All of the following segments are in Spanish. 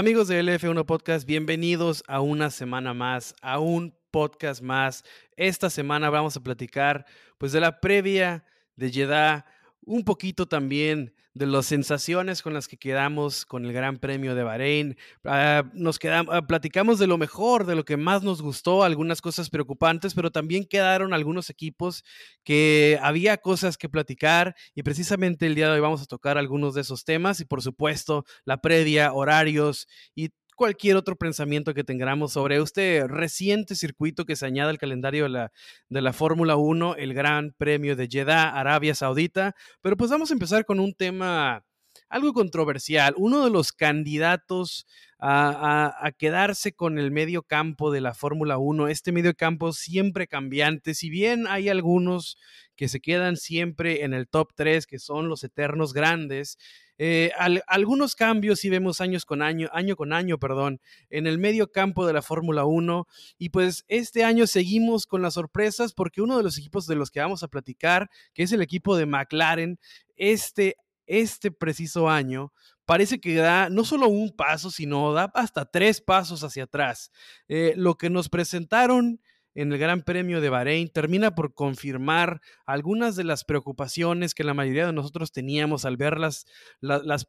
Amigos de LF1 Podcast, bienvenidos a una semana más, a un podcast más. Esta semana vamos a platicar pues de la previa de Jeddah, un poquito también de las sensaciones con las que quedamos con el Gran Premio de Bahrein. Ah, nos quedamos, ah, platicamos de lo mejor, de lo que más nos gustó, algunas cosas preocupantes, pero también quedaron algunos equipos que había cosas que platicar y precisamente el día de hoy vamos a tocar algunos de esos temas y por supuesto la previa, horarios y cualquier otro pensamiento que tengamos sobre este reciente circuito que se añade al calendario de la, de la Fórmula 1, el Gran Premio de Jeddah, Arabia Saudita. Pero pues vamos a empezar con un tema algo controversial. Uno de los candidatos a, a, quedarse con el medio campo de la Fórmula 1, este medio campo siempre cambiante, si bien hay algunos que se quedan siempre en el top 3, que son los eternos grandes, eh, algunos cambios sí vemos años con año, año con año, perdón, en el medio campo de la Fórmula 1. Y pues este año seguimos con las sorpresas porque uno de los equipos de los que vamos a platicar, que es el equipo de McLaren, este, este preciso año, parece que da no solo un paso, sino da hasta tres pasos hacia atrás. Eh, lo que nos presentaron en el Gran Premio de Bahrein termina por confirmar algunas de las preocupaciones que la mayoría de nosotros teníamos al ver las,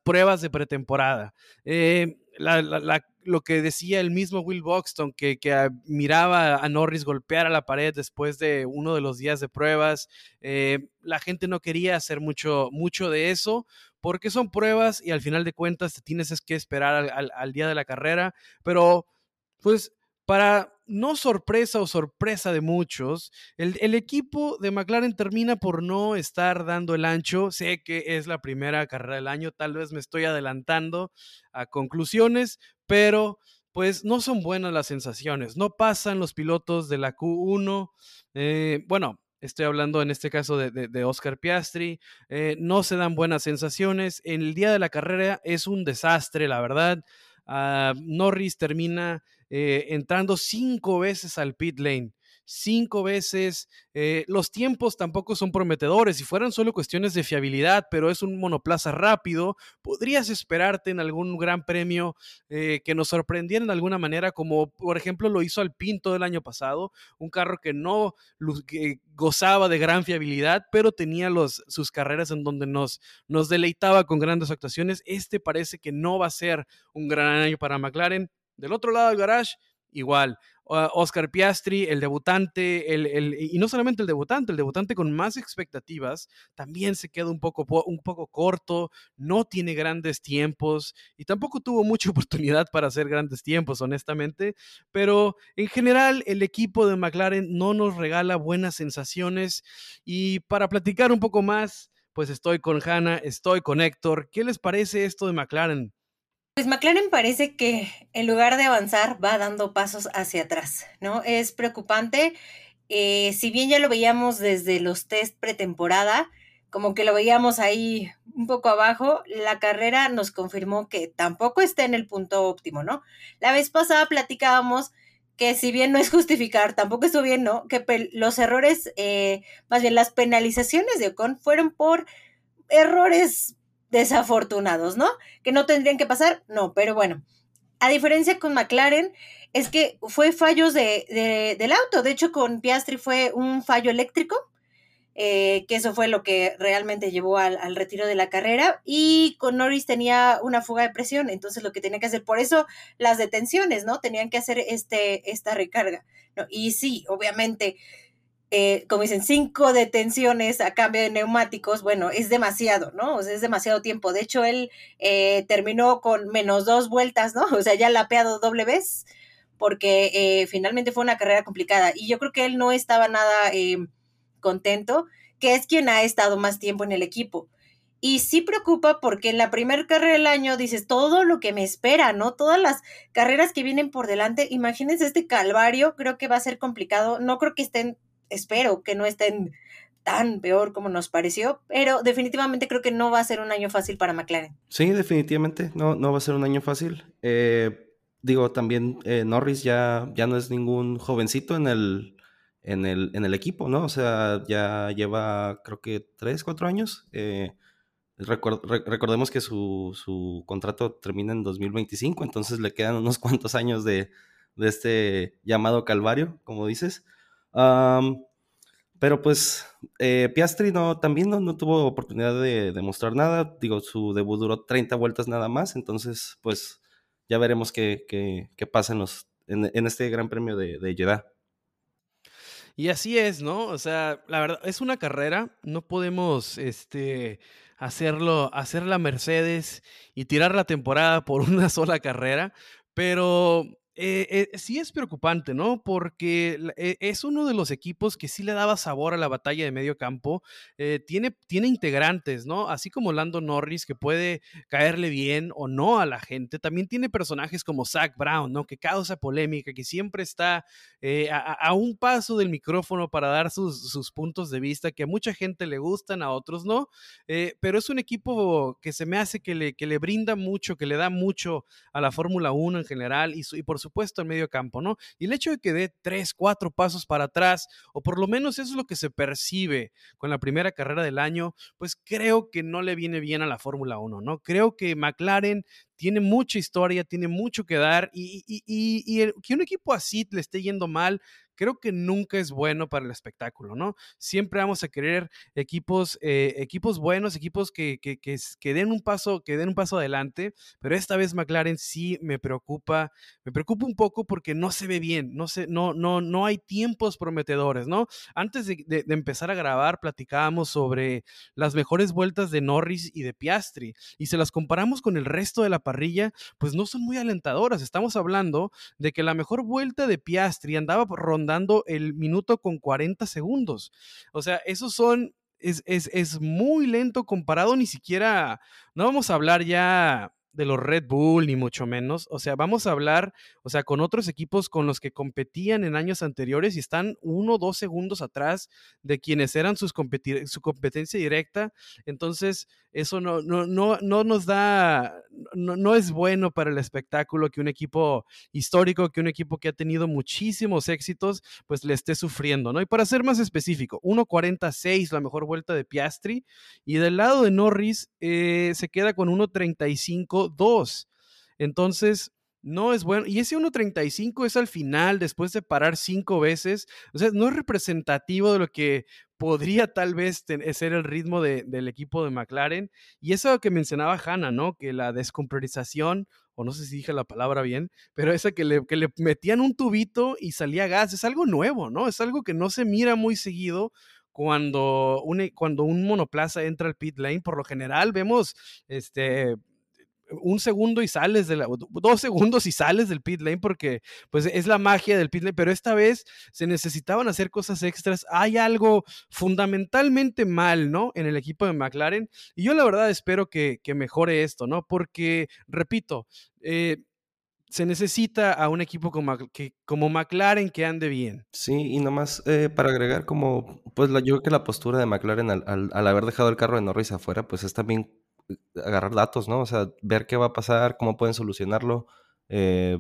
pruebas de pretemporada. Eh, lo que decía el mismo Will Buxton, que, que, miraba a Norris golpear a la pared después de uno de los días de pruebas, eh, la gente no quería hacer mucho, mucho de eso porque son pruebas y al final de cuentas te tienes que esperar al, al día de la carrera, pero pues para no sorpresa o sorpresa de muchos, el, equipo de McLaren termina por no estar dando el ancho. Sé que es la primera carrera del año, tal vez me estoy adelantando a conclusiones, pero pues no son buenas las sensaciones. No pasan los pilotos de la Q1. Eh, bueno, Estoy hablando en este caso de, Oscar Piastri. Eh, no se dan buenas sensaciones. En el día de la carrera es un desastre, la verdad. Ah, Norris termina eh, entrando cinco veces al pit lane cinco veces. Eh, los tiempos tampoco son prometedores. Si fueran solo cuestiones de fiabilidad, pero es un monoplaza rápido, podrías esperarte en algún gran premio eh, que nos sorprendiera de alguna manera, como por ejemplo lo hizo Alpine todo el año pasado, un carro que no gozaba de gran fiabilidad, pero tenía los, sus carreras en donde nos, nos deleitaba con grandes actuaciones. Este parece que no va a ser un gran año para McLaren. Del otro lado del garage, igual. Oscar Piastri, el debutante, el, y no solamente el debutante, el debutante con más expectativas, también se queda un poco, un poco corto, no tiene grandes tiempos y tampoco tuvo mucha oportunidad para hacer grandes tiempos, honestamente, pero en general el equipo de McLaren no nos regala buenas sensaciones y para platicar un poco más, pues estoy con Hanna, estoy con Héctor. ¿Qué les parece esto de McLaren? Pues McLaren parece que en lugar de avanzar va dando pasos hacia atrás, ¿no? Es preocupante. Eh, si bien ya lo veíamos desde los test pretemporada, como que lo veíamos ahí un poco abajo, la carrera nos confirmó que tampoco está en el punto óptimo, ¿no? La vez pasada platicábamos que si bien no es justificar, tampoco estuvo bien, ¿no? Que los errores, eh, más bien las penalizaciones de Ocon fueron por errores desafortunados, ¿no? Que no tendrían que pasar, no, pero bueno. A diferencia con McLaren, es que fue fallos de, del auto. De hecho, con Piastri fue un fallo eléctrico, eh, que eso fue lo que realmente llevó al, retiro de la carrera. Y con Norris tenía una fuga de presión, entonces lo que tenía que hacer, por eso las detenciones, ¿no? Tenían que hacer este, esta recarga. Y sí, obviamente, eh, como dicen, cinco detenciones a cambio de neumáticos, bueno, es demasiado, ¿no? O sea, es demasiado tiempo. De hecho, él eh, terminó con menos dos vueltas, ¿no? O sea, ya lapeado doble vez, porque eh, finalmente fue una carrera complicada. Y yo creo que él no estaba nada contento, que es quien ha estado más tiempo en el equipo. Y sí preocupa porque en la primera carrera del año dices todo lo que me espera, ¿no? Todas las carreras que vienen por delante. Imagínense este calvario, creo que va a ser complicado. No creo que estén espero que no estén tan peor como nos pareció, pero definitivamente creo que no va a ser un año fácil para McLaren. Sí, definitivamente, no, no va a ser un año fácil. Eh, digo, también eh, Norris ya, ya no es ningún jovencito en el, en, el, en el equipo, ¿no? O sea, ya lleva creo que tres, cuatro años. Eh, recordemos que su, su, contrato termina en 2025, entonces le quedan unos cuantos años de, de este llamado calvario, como dices. Pero pues eh, Piastri no, también no, tuvo oportunidad de demostrar nada. Digo, su debut duró 30 vueltas nada más, entonces pues ya veremos qué, qué, pasa en, los, en, este gran premio de, de Jeddah. Y así es, ¿no? O sea, la verdad, es una carrera, no podemos este, hacerlo, hacer la Mercedes y tirar la temporada por una sola carrera, pero eh, eh, sí es preocupante, ¿no? Porque eh, es uno de los equipos que sí le daba sabor a la batalla de medio campo. tiene, tiene integrantes, ¿no? Así como Lando Norris, que puede caerle bien o no a la gente. También tiene personajes como Zach Brown, ¿no? Que causa polémica, que siempre está a, un paso del micrófono para dar sus, sus, puntos de vista, que a mucha gente le gustan, a otros no. pero es un equipo que se me hace que le, que le brinda mucho, que le da mucho a la Fórmula 1 en general y, y por supuesto, en medio campo, ¿no? Y el hecho de que dé tres, cuatro pasos para atrás, o por lo menos eso es lo que se percibe con la primera carrera del año, pues creo que no le viene bien a la Fórmula 1, ¿no? Creo que McLaren tiene mucha historia, tiene mucho que dar y, que un equipo así le esté yendo mal, creo que nunca es bueno para el espectáculo, ¿no? Siempre vamos a querer equipos, eh, equipos buenos, equipos que, que, den un paso, que den un paso adelante, pero esta vez McLaren sí me preocupa, me preocupa un poco porque no se ve bien, no, se, no, no, no hay tiempos prometedores, ¿no? Antes de, de empezar a grabar, platicábamos sobre las mejores vueltas de Norris y de Piastri y se las comparamos con el resto de la parrilla, pues no son muy alentadoras. Estamos hablando de que la mejor vuelta de Piastri andaba rondando el minuto con 40 segundos. O sea, esos son es, es, es, muy lento comparado ni siquiera, no vamos a hablar ya de los Red Bull, ni mucho menos. O sea, vamos a hablar, o sea, con otros equipos con los que competían en años anteriores y están uno o dos segundos atrás de quienes eran sus su competencia directa. Entonces, eso no, no, no, no nos da, no, no, es bueno para el espectáculo que un equipo histórico, que un equipo que ha tenido muchísimos éxitos, pues le esté sufriendo, ¿no? Y para ser más específico, 1.46 la mejor vuelta de Piastri y del lado de Norris eh, se queda con 1.35.2. Entonces, no es bueno. Y ese 1.35 es al final, después de parar cinco veces. O sea, no es representativo de lo que podría tal vez ser el ritmo del equipo de McLaren. Y eso que mencionaba Hanna, ¿no? Que la descompresorización, o no sé si dije la palabra bien, pero esa que le, que le metían un tubito y salía gas, es algo nuevo, ¿no? Es algo que no se mira muy seguido cuando un, cuando un monoplaza entra al pit lane, por lo general vemos este, un segundo y sales de la, dos segundos y sales del pit lane porque pues es la magia del pit lane, pero esta vez se necesitaban hacer cosas extras. Hay algo fundamentalmente mal, ¿no? En el equipo de McLaren y yo la verdad espero que, mejore esto, ¿no? Porque, repito, eh, se necesita a un equipo como, que, como McLaren que ande bien. Sí, y nomás eh, para agregar como, pues la, yo creo que la postura de McLaren al, al, haber dejado el carro de Norris afuera, pues es también agarrar datos, ¿no? O sea, ver qué va a pasar, cómo pueden solucionarlo, eh,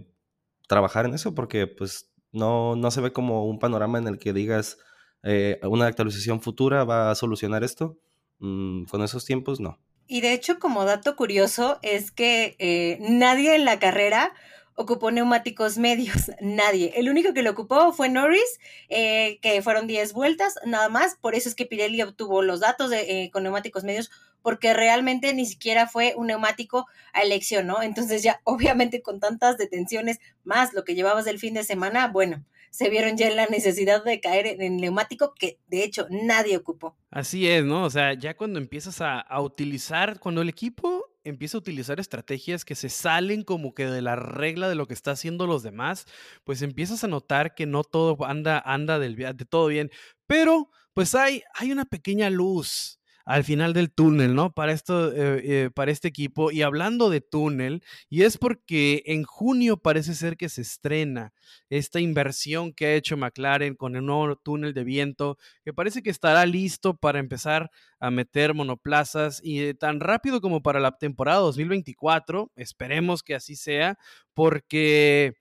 trabajar en eso, porque pues no, no se ve como un panorama en el que digas eh, una actualización futura va a solucionar esto. Mm, con esos tiempos, no. Y de hecho, como dato curioso, es que eh, nadie en la carrera ocupó neumáticos medios, nadie. El único que lo ocupó fue Norris, que fueron 10 vueltas, nada más. Por eso es que Pirelli obtuvo los datos de, con neumáticos medios, porque realmente ni siquiera fue un neumático a elección, ¿no? Entonces ya obviamente con tantas detenciones más lo que llevabas del fin de semana, bueno, se vieron ya en la necesidad de caer en el neumático que de hecho nadie ocupó. Así es, ¿no? O sea, ya cuando empiezas a, utilizar, cuando el equipo empieza a utilizar estrategias que se salen como que de la regla de lo que está haciendo los demás, pues empiezas a notar que no todo anda, anda del, de todo bien, pero pues hay, hay una pequeña luz al final del túnel, ¿no? Para, esto, eh, eh, para este equipo. Y hablando de túnel, y es porque en junio parece ser que se estrena esta inversión que ha hecho McLaren con el nuevo túnel de viento, que parece que estará listo para empezar a meter monoplazas y eh, tan rápido como para la temporada 2024, esperemos que así sea, porque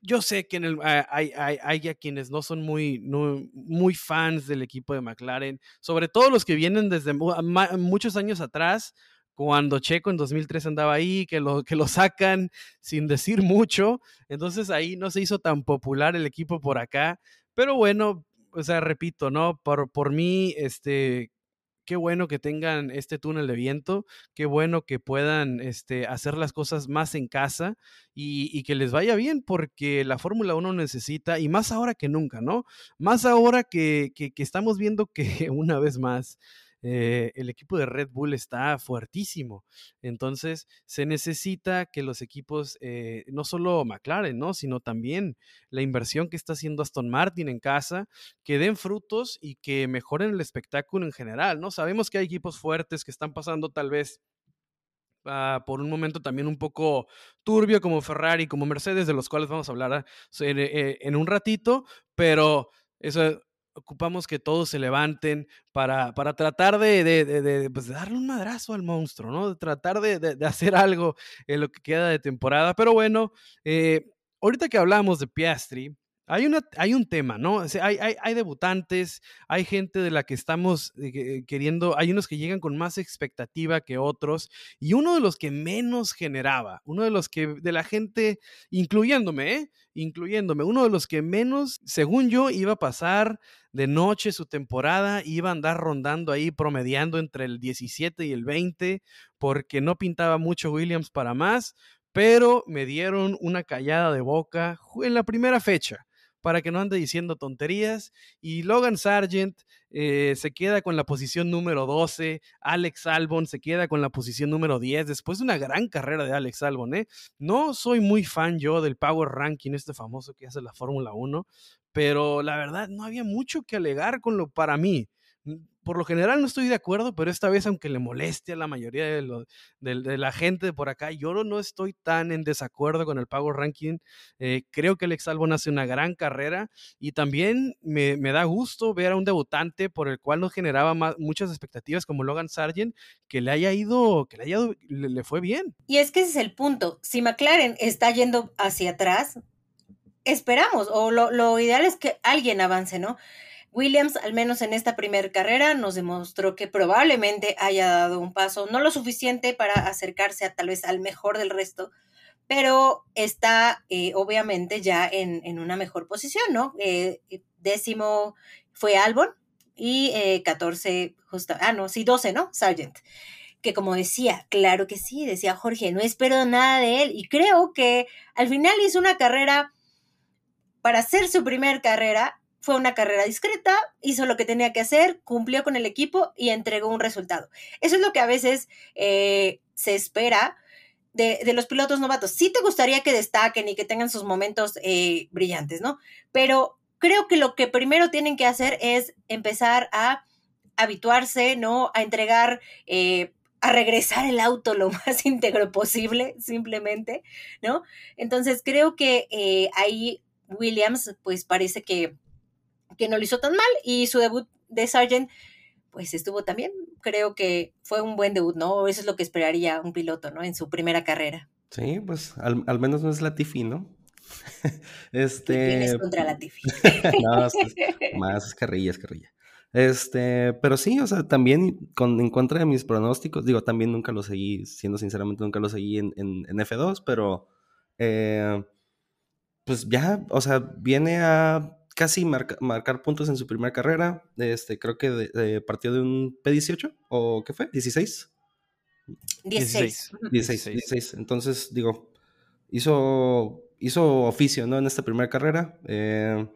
yo, sé que en el, hay, hay, hay, a quienes no son muy, muy fans del equipo de McLaren, sobre todo los que vienen desde muchos años atrás, cuando Checo en 2003 andaba ahí, que lo, que lo sacan sin decir mucho, entonces ahí no se hizo tan popular el equipo por acá, pero bueno, o sea, repito, ¿no? Por, por mí, este, qué bueno que tengan este túnel de viento, qué bueno que puedan este, hacer las cosas más en casa y, que les vaya bien, porque la Fórmula 1 necesita, y más ahora que nunca, ¿no? Más ahora que, que estamos viendo que una vez más eh, el equipo de Red Bull está fuertísimo. Entonces, se necesita que los equipos, eh, no solo McLaren, ¿no? Sino también la inversión que está haciendo Aston Martin en casa, que den frutos y que mejoren el espectáculo en general, ¿no? Sabemos que hay equipos fuertes que están pasando tal vez ah, por un momento también un poco turbio como Ferrari, como Mercedes, de los cuales vamos a hablar ah, eh, en un ratito, pero eso ocupamos que todos se levanten para, para tratar de, de, pues, darle un madrazo al monstruo, ¿no? De tratar de, hacer algo en lo que queda de temporada. Pero bueno, eh, ahorita que hablamos de Piastri, hay, una, hay un tema, ¿no? hay, hay, hay, debutantes, hay gente de la que estamos eh, queriendo, hay unos que llegan con más expectativa que otros, y uno de los que menos generaba, uno de los que, de la gente, incluyéndome, ¿eh? Incluyéndome, uno de los que menos, según yo, iba a pasar de noche su temporada, iba a andar rondando ahí, promediando entre el 17 y el 20, porque no pintaba mucho Williams para más, pero me dieron una callada de boca en la primera fecha para que no ande diciendo tonterías. Y Logan Sargent eh, se queda con la posición número 12, Alex Albon se queda con la posición número 10, después de una gran carrera de Alex Albon. ¿eh? No soy muy fan yo del Power Ranking, este famoso que hace la Fórmula 1, pero la verdad no había mucho que alegar con lo para mí. Por lo general no estoy de acuerdo, pero esta vez, aunque le moleste a la mayoría de, de, la gente por acá, yo no estoy tan en desacuerdo con el Power Ranking. Eh, creo que Alex Albon hace una gran carrera y también me, me, da gusto ver a un debutante por el cual no generaba muchas expectativas como Logan Sargent, que le haya ido, que le, haya, le, le fue bien. Y es que ese es el punto. Si McLaren está yendo hacia atrás, esperamos, o lo, ideal es que alguien avance, ¿no? Williams, al menos en esta primera carrera, nos demostró que probablemente haya dado un paso, no lo suficiente para acercarse a tal vez al mejor del resto, pero está eh, obviamente ya en, una mejor posición, ¿no? Eh, décimo fue Albon y eh, 14, justo, ah, no, sí, 12, ¿no? Sargent. Que como decía, claro que sí, decía Jorge, no espero nada de él y creo que al final hizo una carrera para hacer su primer carrera, fue una carrera discreta, hizo lo que tenía que hacer, cumplió con el equipo y entregó un resultado. Eso es lo que a veces eh, se espera de, los pilotos novatos. Sí te gustaría que destaquen y que tengan sus momentos eh, brillantes, ¿no? Pero creo que lo que primero tienen que hacer es empezar a habituarse, ¿no? A entregar, eh, a regresar el auto lo más íntegro posible, simplemente, ¿no? Entonces creo que ahí Williams, pues parece que, que no lo hizo tan mal y su debut de Sargent, pues estuvo también. Creo que fue un buen debut, ¿no? Eso es lo que esperaría un piloto, ¿no? En su primera carrera. Sí, pues al, menos no es Latifi, ¿no? este... tienes contra Latifi? no, más es carrilla, es carrilla. Este, pero sí, o sea, también con, en contra de mis pronósticos, digo, también nunca lo seguí, siendo sinceramente, nunca lo seguí en, en, en F2, pero eh, pues ya, o sea, viene a casi marcar puntos en su primera carrera. Este, creo que de, partió de un P18 o qué fue, 16. 16. 16, 16. Entonces, digo, hizo, hizo oficio, ¿no? En esta primera carrera. Eh,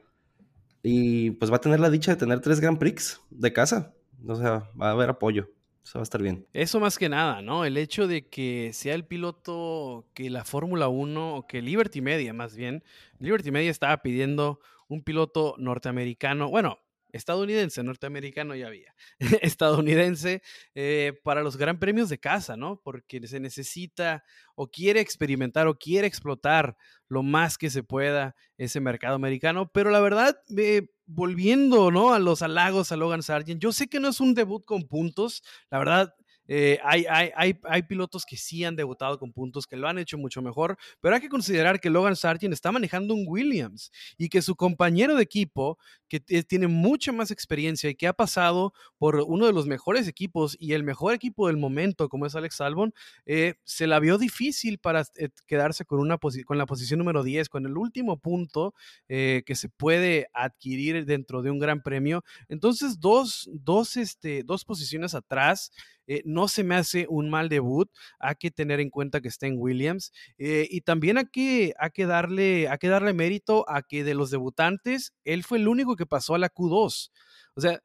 y pues va a tener la dicha de tener tres Grand Prix de casa. O sea, va a haber apoyo. Eso va a estar bien. Eso más que nada, ¿no? El hecho de que sea el piloto que la Fórmula 1, o que Liberty Media más bien, Liberty Media estaba pidiendo un piloto norteamericano, bueno, estadounidense, norteamericano ya había, estadounidense eh, para los gran premios de casa, ¿no? Porque se necesita o quiere experimentar o quiere explotar lo más que se pueda ese mercado americano, pero la verdad, eh, volviendo, ¿no? A los halagos a Logan Sargent, yo sé que no es un debut con puntos, la verdad, Eh, hay, hay, hay, pilotos que sí han debutado con puntos, que lo han hecho mucho mejor, pero hay que considerar que Logan Sargent está manejando un Williams y que su compañero de equipo, que tiene mucha más experiencia y que ha pasado por uno de los mejores equipos y el mejor equipo del momento, como es Alex Albon, eh, se la vio difícil para eh, quedarse con, una con la posición número 10, con el último punto que se puede adquirir dentro de un gran premio. Entonces, dos, dos, este, dos posiciones atrás eh, no se me hace un mal debut. Hay que tener en cuenta que está en Williams. Eh, y también hay que, hay, que darle, hay que darle mérito a que de los debutantes, él fue el único que pasó a la Q2. O sea,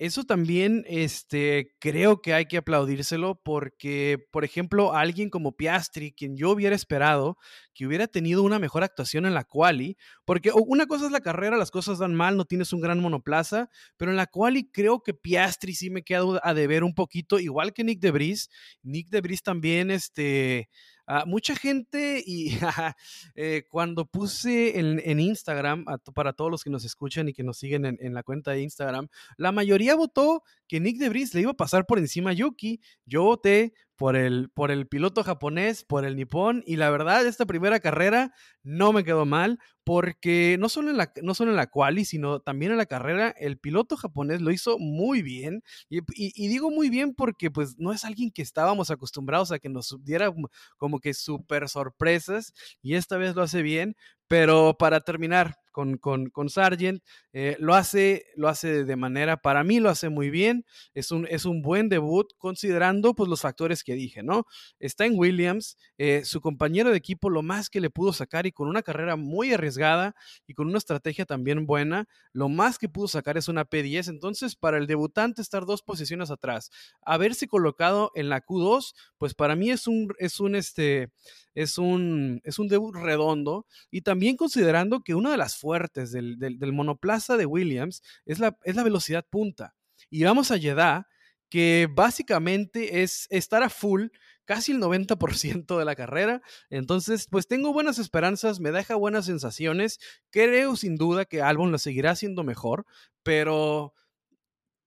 eso también este, creo que hay que aplaudírselo porque, por ejemplo, alguien como Piastri, quien yo hubiera esperado que hubiera tenido una mejor actuación en la quali, porque una cosa es la carrera, las cosas dan mal, no tienes un gran monoplaza, pero en la quali creo que Piastri sí me queda a deber un poquito, igual que Nick Debris. Nick Debris también, este, Ah, mucha gente, y eh, cuando puse en, Instagram, para todos los que nos escuchan y que nos siguen en, la cuenta de Instagram, la mayoría votó que Nick Debris le iba a pasar por encima a Yuki. Yo voté por el, por el piloto japonés, por el nipón, y la verdad, esta primera carrera no me quedó mal, porque no solo en la, no solo en la quali, sino también en la carrera, el piloto japonés lo hizo muy bien, y, digo muy bien porque pues no es alguien que estábamos acostumbrados a que nos diera como que súper sorpresas, y esta vez lo hace bien, pero para terminar con, con, Sargent, eh, lo, hace, lo hace de manera, para mí lo hace muy bien, es un, es un buen debut considerando pues, los factores que dije, ¿no? Está en Williams, eh, su compañero de equipo lo más que le pudo sacar y con una carrera muy arriesgada y con una estrategia también buena, lo más que pudo sacar es una P10, entonces para el debutante estar dos posiciones atrás, haberse colocado en la Q2, pues para mí es un, es un, este, es un, es un debut redondo y también considerando que una de las fuertes del, monoplaza de Williams es la, es la velocidad punta. Y vamos a Jeddah, que básicamente es estar a full casi el 90% de la carrera. Entonces, pues tengo buenas esperanzas, me deja buenas sensaciones. Creo sin duda que Albon lo seguirá haciendo mejor, pero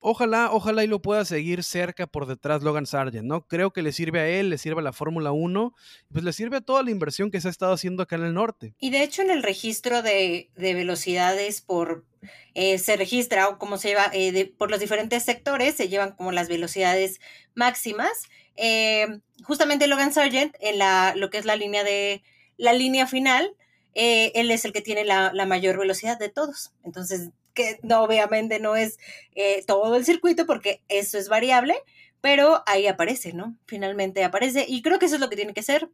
ojalá, ojalá y lo pueda seguir cerca por detrás Logan Sargent, ¿no? Creo que le sirve a él, le sirve a la Fórmula 1, pues le sirve a toda la inversión que se ha estado haciendo acá en el norte. Y de hecho en el registro de, velocidades por, eh, se registra o como se lleva, eh, por los diferentes sectores, se llevan como las velocidades máximas. Eh, justamente Logan Sargent en la, lo que es la línea de, la línea final, él es el que tiene la, la mayor velocidad de todos. Entonces, que no, obviamente no es eh, todo el circuito porque eso es variable, pero ahí aparece, ¿no? Finalmente aparece y creo que eso es lo que tiene que ser,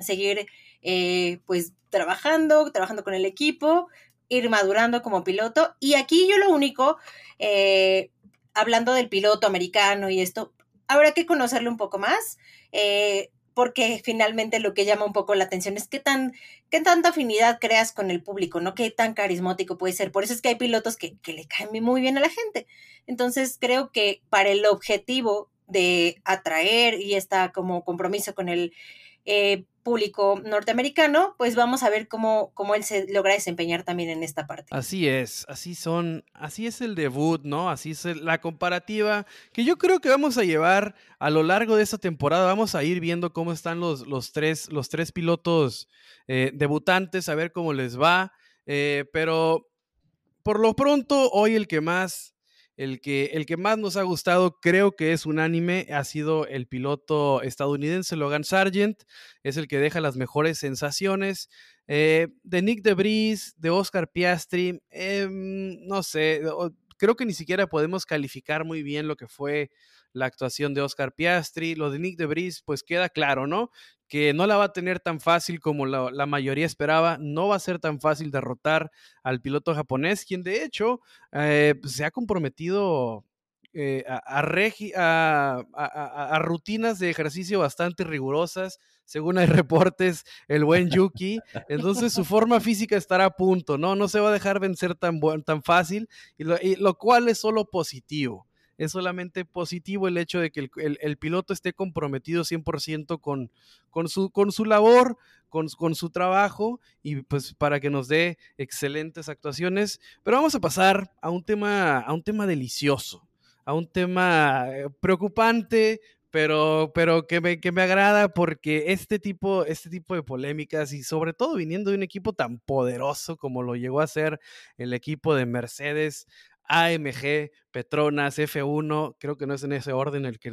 seguir eh, pues trabajando, trabajando con el equipo, ir madurando como piloto y aquí yo lo único, eh, hablando del piloto americano y esto, habrá que conocerlo un poco más porque finalmente lo que llama un poco la atención es qué tan, qué tanta afinidad creas con el público, ¿no? Qué tan carismático puede ser. Por eso es que hay pilotos que, que le caen muy bien a la gente. Entonces creo que para el objetivo de atraer y está como compromiso con el eh, público norteamericano, pues vamos a ver cómo, cómo él se logra desempeñar también en esta parte. Así es, así son, así es el debut, ¿no? Así es la comparativa que yo creo que vamos a llevar a lo largo de esta temporada. Vamos a ir viendo cómo están los, los, tres, los tres pilotos eh, debutantes, a ver cómo les va. Eh, pero por lo pronto, hoy el que más el que, el que más nos ha gustado, creo que es unánime, ha sido el piloto estadounidense Logan Sargent, es el que deja las mejores sensaciones. Eh, de Nick Debris, de Oscar Piastri, em, no sé, creo que ni siquiera podemos calificar muy bien lo que fue la actuación de Oscar Piastri. Lo de Nick Debris, pues queda claro, ¿no? Que no la va a tener tan fácil como la, mayoría esperaba. No va a ser tan fácil derrotar al piloto japonés, quien de hecho eh, pues, se ha comprometido eh, a, a, rutinas de ejercicio bastante rigurosas. Según hay reportes, el buen Yuki. Entonces su forma física estará a punto, ¿no? No se va a dejar vencer tan, tan fácil, y lo cual es solo positivo es solamente positivo el hecho de que el, piloto esté comprometido 100% con, con, su, con su labor, con, con, su trabajo y pues para que nos dé excelentes actuaciones. Pero vamos a pasar a un tema, a un tema delicioso, a un tema eh, preocupante, pero, pero que, me, que me agrada porque este tipo, este tipo de polémicas y sobre todo viniendo de un equipo tan poderoso como lo llegó a ser el equipo de Mercedes, AMG, Petronas, F1, creo que no es en ese orden el que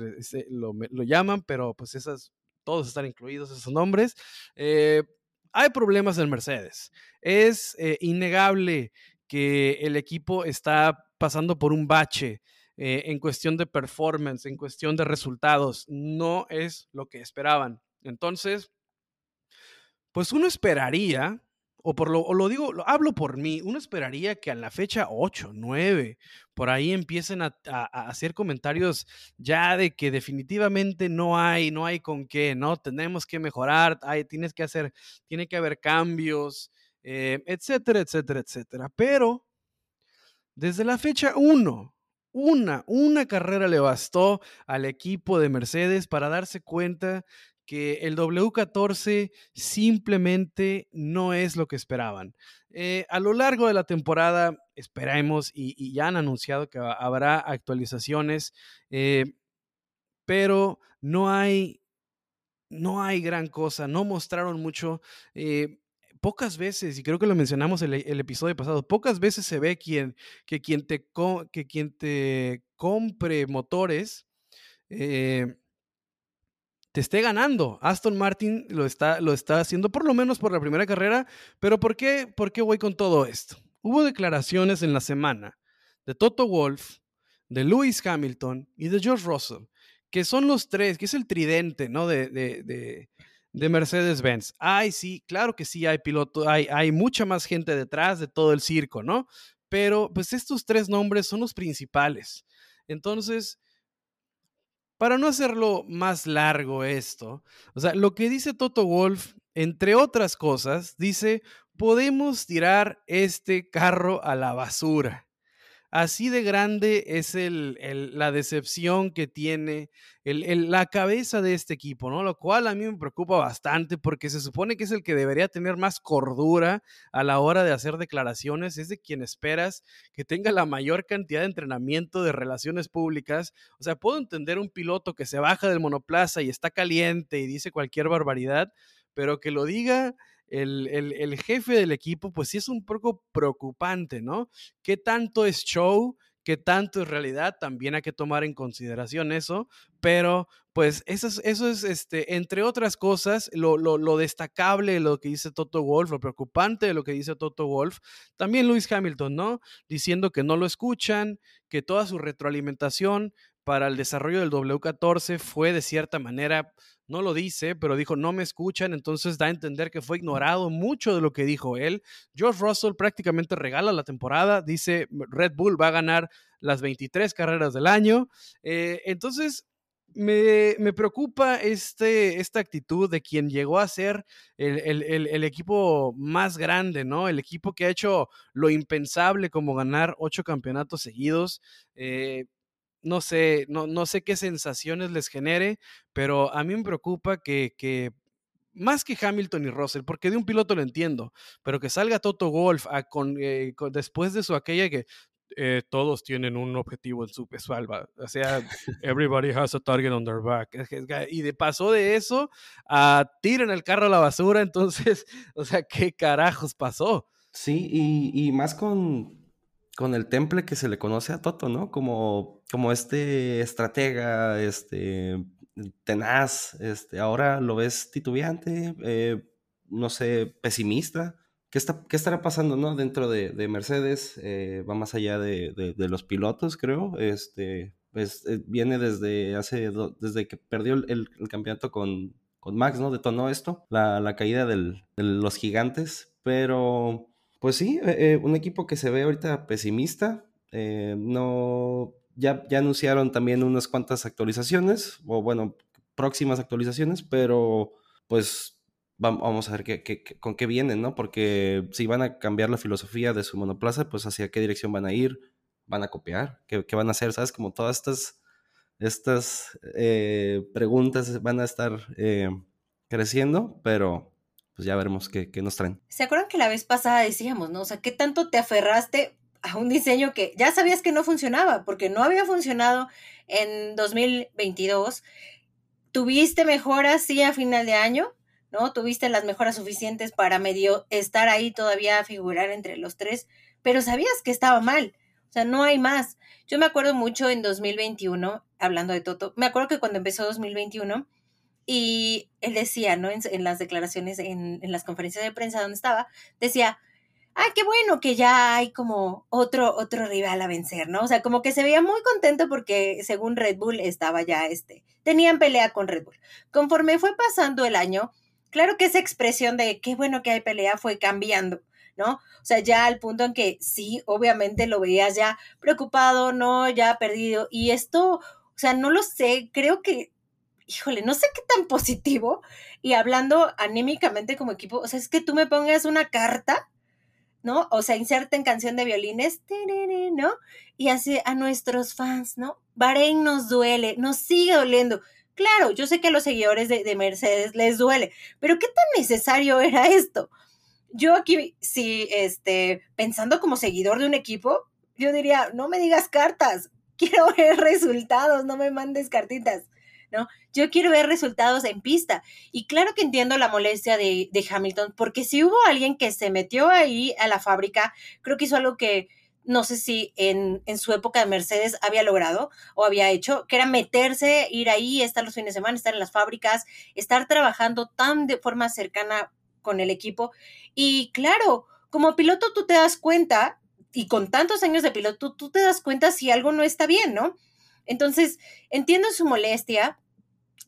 lo, lo llaman, pero pues esas, todos están incluidos esos nombres. Eh, hay problemas en Mercedes. Es eh, innegable que el equipo está pasando por un bache eh, en cuestión de performance, en cuestión de resultados. No es lo que esperaban. Entonces, pues uno esperaría, o por lo, lo digo, lo hablo por mí, uno esperaría que a la fecha 8, 9, por ahí empiecen a, hacer comentarios ya de que definitivamente no hay, no hay con qué, ¿no? Tenemos que mejorar, hay, tienes que hacer, tiene que haber cambios, eh, etcétera, etcétera, etcétera. Pero desde la fecha 1, una, una carrera le bastó al equipo de Mercedes para darse cuenta que el W14 simplemente no es lo que esperaban. Eh, a lo largo de la temporada, esperemos, y, ya han anunciado que habrá actualizaciones, eh, pero no hay, no hay gran cosa, no mostraron mucho. Eh, pocas veces, y creo que lo mencionamos el, el episodio pasado, pocas veces se ve quien, que, quien te, que quien te compre motores te esté ganando. Aston Martin lo está, lo está haciendo por lo menos por la primera carrera, pero ¿por qué, ¿por qué voy con todo esto? Hubo declaraciones en la semana de Toto Wolf, de Lewis Hamilton y de George Russell, que son los tres, que es el tridente, ¿no? de, de Mercedes-Benz. Ay, sí, claro que sí hay piloto, hay, hay mucha más gente detrás de todo el circo, ¿no? Pero pues estos tres nombres son los principales. Entonces, para no hacerlo más largo esto, o sea, lo que dice Toto Wolf, entre otras cosas, dice, podemos tirar este carro a la basura. Así de grande es la decepción que tiene la cabeza de este equipo, ¿no? Lo cual a mí me preocupa bastante porque se supone que es el que debería tener más cordura a la hora de hacer declaraciones, es de quien esperas que tenga la mayor cantidad de entrenamiento de relaciones públicas. O sea, puedo entender un piloto que se baja del monoplaza y está caliente y dice cualquier barbaridad, pero que lo diga el, jefe del equipo, pues sí es un poco preocupante, ¿no? ¿Qué tanto es show? ¿Qué tanto es realidad? También hay que tomar en consideración eso, pero pues eso es, eso es este, entre otras cosas, lo, lo, destacable de lo que dice Toto Wolf, lo preocupante de lo que dice Toto Wolf, también Luis Hamilton, ¿no? Diciendo que no lo escuchan, que toda su retroalimentación para el desarrollo del W14 fue de cierta manera no lo dice, pero dijo no me escuchan, entonces da a entender que fue ignorado mucho de lo que dijo él. George Russell prácticamente regala la temporada, dice Red Bull va a ganar las 23 carreras del año. Eh, entonces, me, preocupa este, esta actitud de quien llegó a ser el, equipo más grande, ¿no? El equipo que ha hecho lo impensable como ganar ocho campeonatos seguidos. Eh, no sé, no, no sé qué sensaciones les genere, pero a mí me preocupa que, que más que Hamilton y Russell, porque de un piloto lo entiendo, pero que salga Toto Wolf a con, eh, después de su aquella que eh, todos tienen un objetivo en su espalda, o sea, everybody has a target on their back, y de pasó de eso a tiren el carro a la basura, entonces, o sea, ¿qué carajos pasó? Sí, y, y más con, con el temple que se le conoce a Toto, ¿no? Como, como este estratega, este tenaz, este, ahora lo ves titubeante, eh, no sé, pesimista. ¿Qué, está, qué estará pasando, no? Dentro de, Mercedes, eh, va más allá de, los pilotos, creo. Este, pues, eh, viene desde hace, desde que perdió el, campeonato con, con, Max, ¿no? Detonó esto, la, la caída de los gigantes, pero pues sí, eh, eh, un equipo que se ve ahorita pesimista. Eh, no, ya, ya anunciaron también unas cuantas actualizaciones, o bueno, próximas actualizaciones, pero pues vamos a ver qué, con qué vienen, ¿no? Porque si van a cambiar la filosofía de su monoplaza, pues hacia qué dirección van a ir, van a copiar, qué, van a hacer, ¿sabes? Como todas estas, estas preguntas van a estar creciendo, pero pues ya veremos qué, nos traen. ¿Se acuerdan que la vez pasada decíamos, no? O sea, ¿qué tanto te aferraste a un diseño que ya sabías que no funcionaba, porque no había funcionado en 2022 tuviste mejoras, sí, a final de año, ¿no? Tuviste las mejoras suficientes para medio estar ahí todavía, figurar entre los tres, pero sabías que estaba mal. O sea, no hay más. Yo me acuerdo mucho en 2021, hablando de Toto, me acuerdo que cuando empezó 2021, y él decía, ¿no? En, las declaraciones, en, en, las conferencias de prensa donde estaba, decía, ah, qué bueno que ya hay como otro, otro rival a vencer, ¿no? O sea, como que se veía muy contento porque según Red Bull estaba ya, este, tenían pelea con Red Bull. Conforme fue pasando el año, claro que esa expresión de qué bueno que hay pelea fue cambiando. ¿no? O sea, ya al punto en que sí, obviamente lo veías ya preocupado, ¿no? Ya perdido. Y esto, o sea, no lo sé, creo que híjole, no sé qué tan positivo. Y hablando anímicamente como equipo, o sea, es que tú me pongas una carta, ¿no? O sea, inserten canción de violines, ¿no? Y así a nuestros fans, ¿no? Bahrein nos duele, nos sigue doliendo. Claro, yo sé que a los seguidores de, de Mercedes les duele, pero ¿qué tan necesario era esto? Yo aquí, sí, este, pensando como seguidor de un equipo, yo diría, no me digas cartas, quiero ver resultados, no me mandes cartitas. ¿No? Yo quiero ver resultados en pista. Y claro que entiendo la molestia de, Hamilton, porque si hubo alguien que se metió ahí a la fábrica, creo que hizo algo que no sé si en, en, su época de Mercedes había logrado o había hecho, que era meterse, ir ahí, estar los fines de semana, estar en las fábricas, estar trabajando tan de forma cercana con el equipo. Y claro, como piloto tú te das cuenta, y con tantos años de piloto, tú te das cuenta si algo no está bien, ¿no? Entonces, entiendo su molestia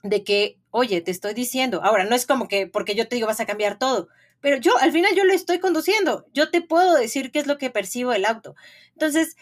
de que, oye, te estoy diciendo, ahora no es como que porque yo te digo vas a cambiar todo, pero yo al final yo lo estoy conduciendo, yo te puedo decir qué es lo que percibo del auto. Entonces,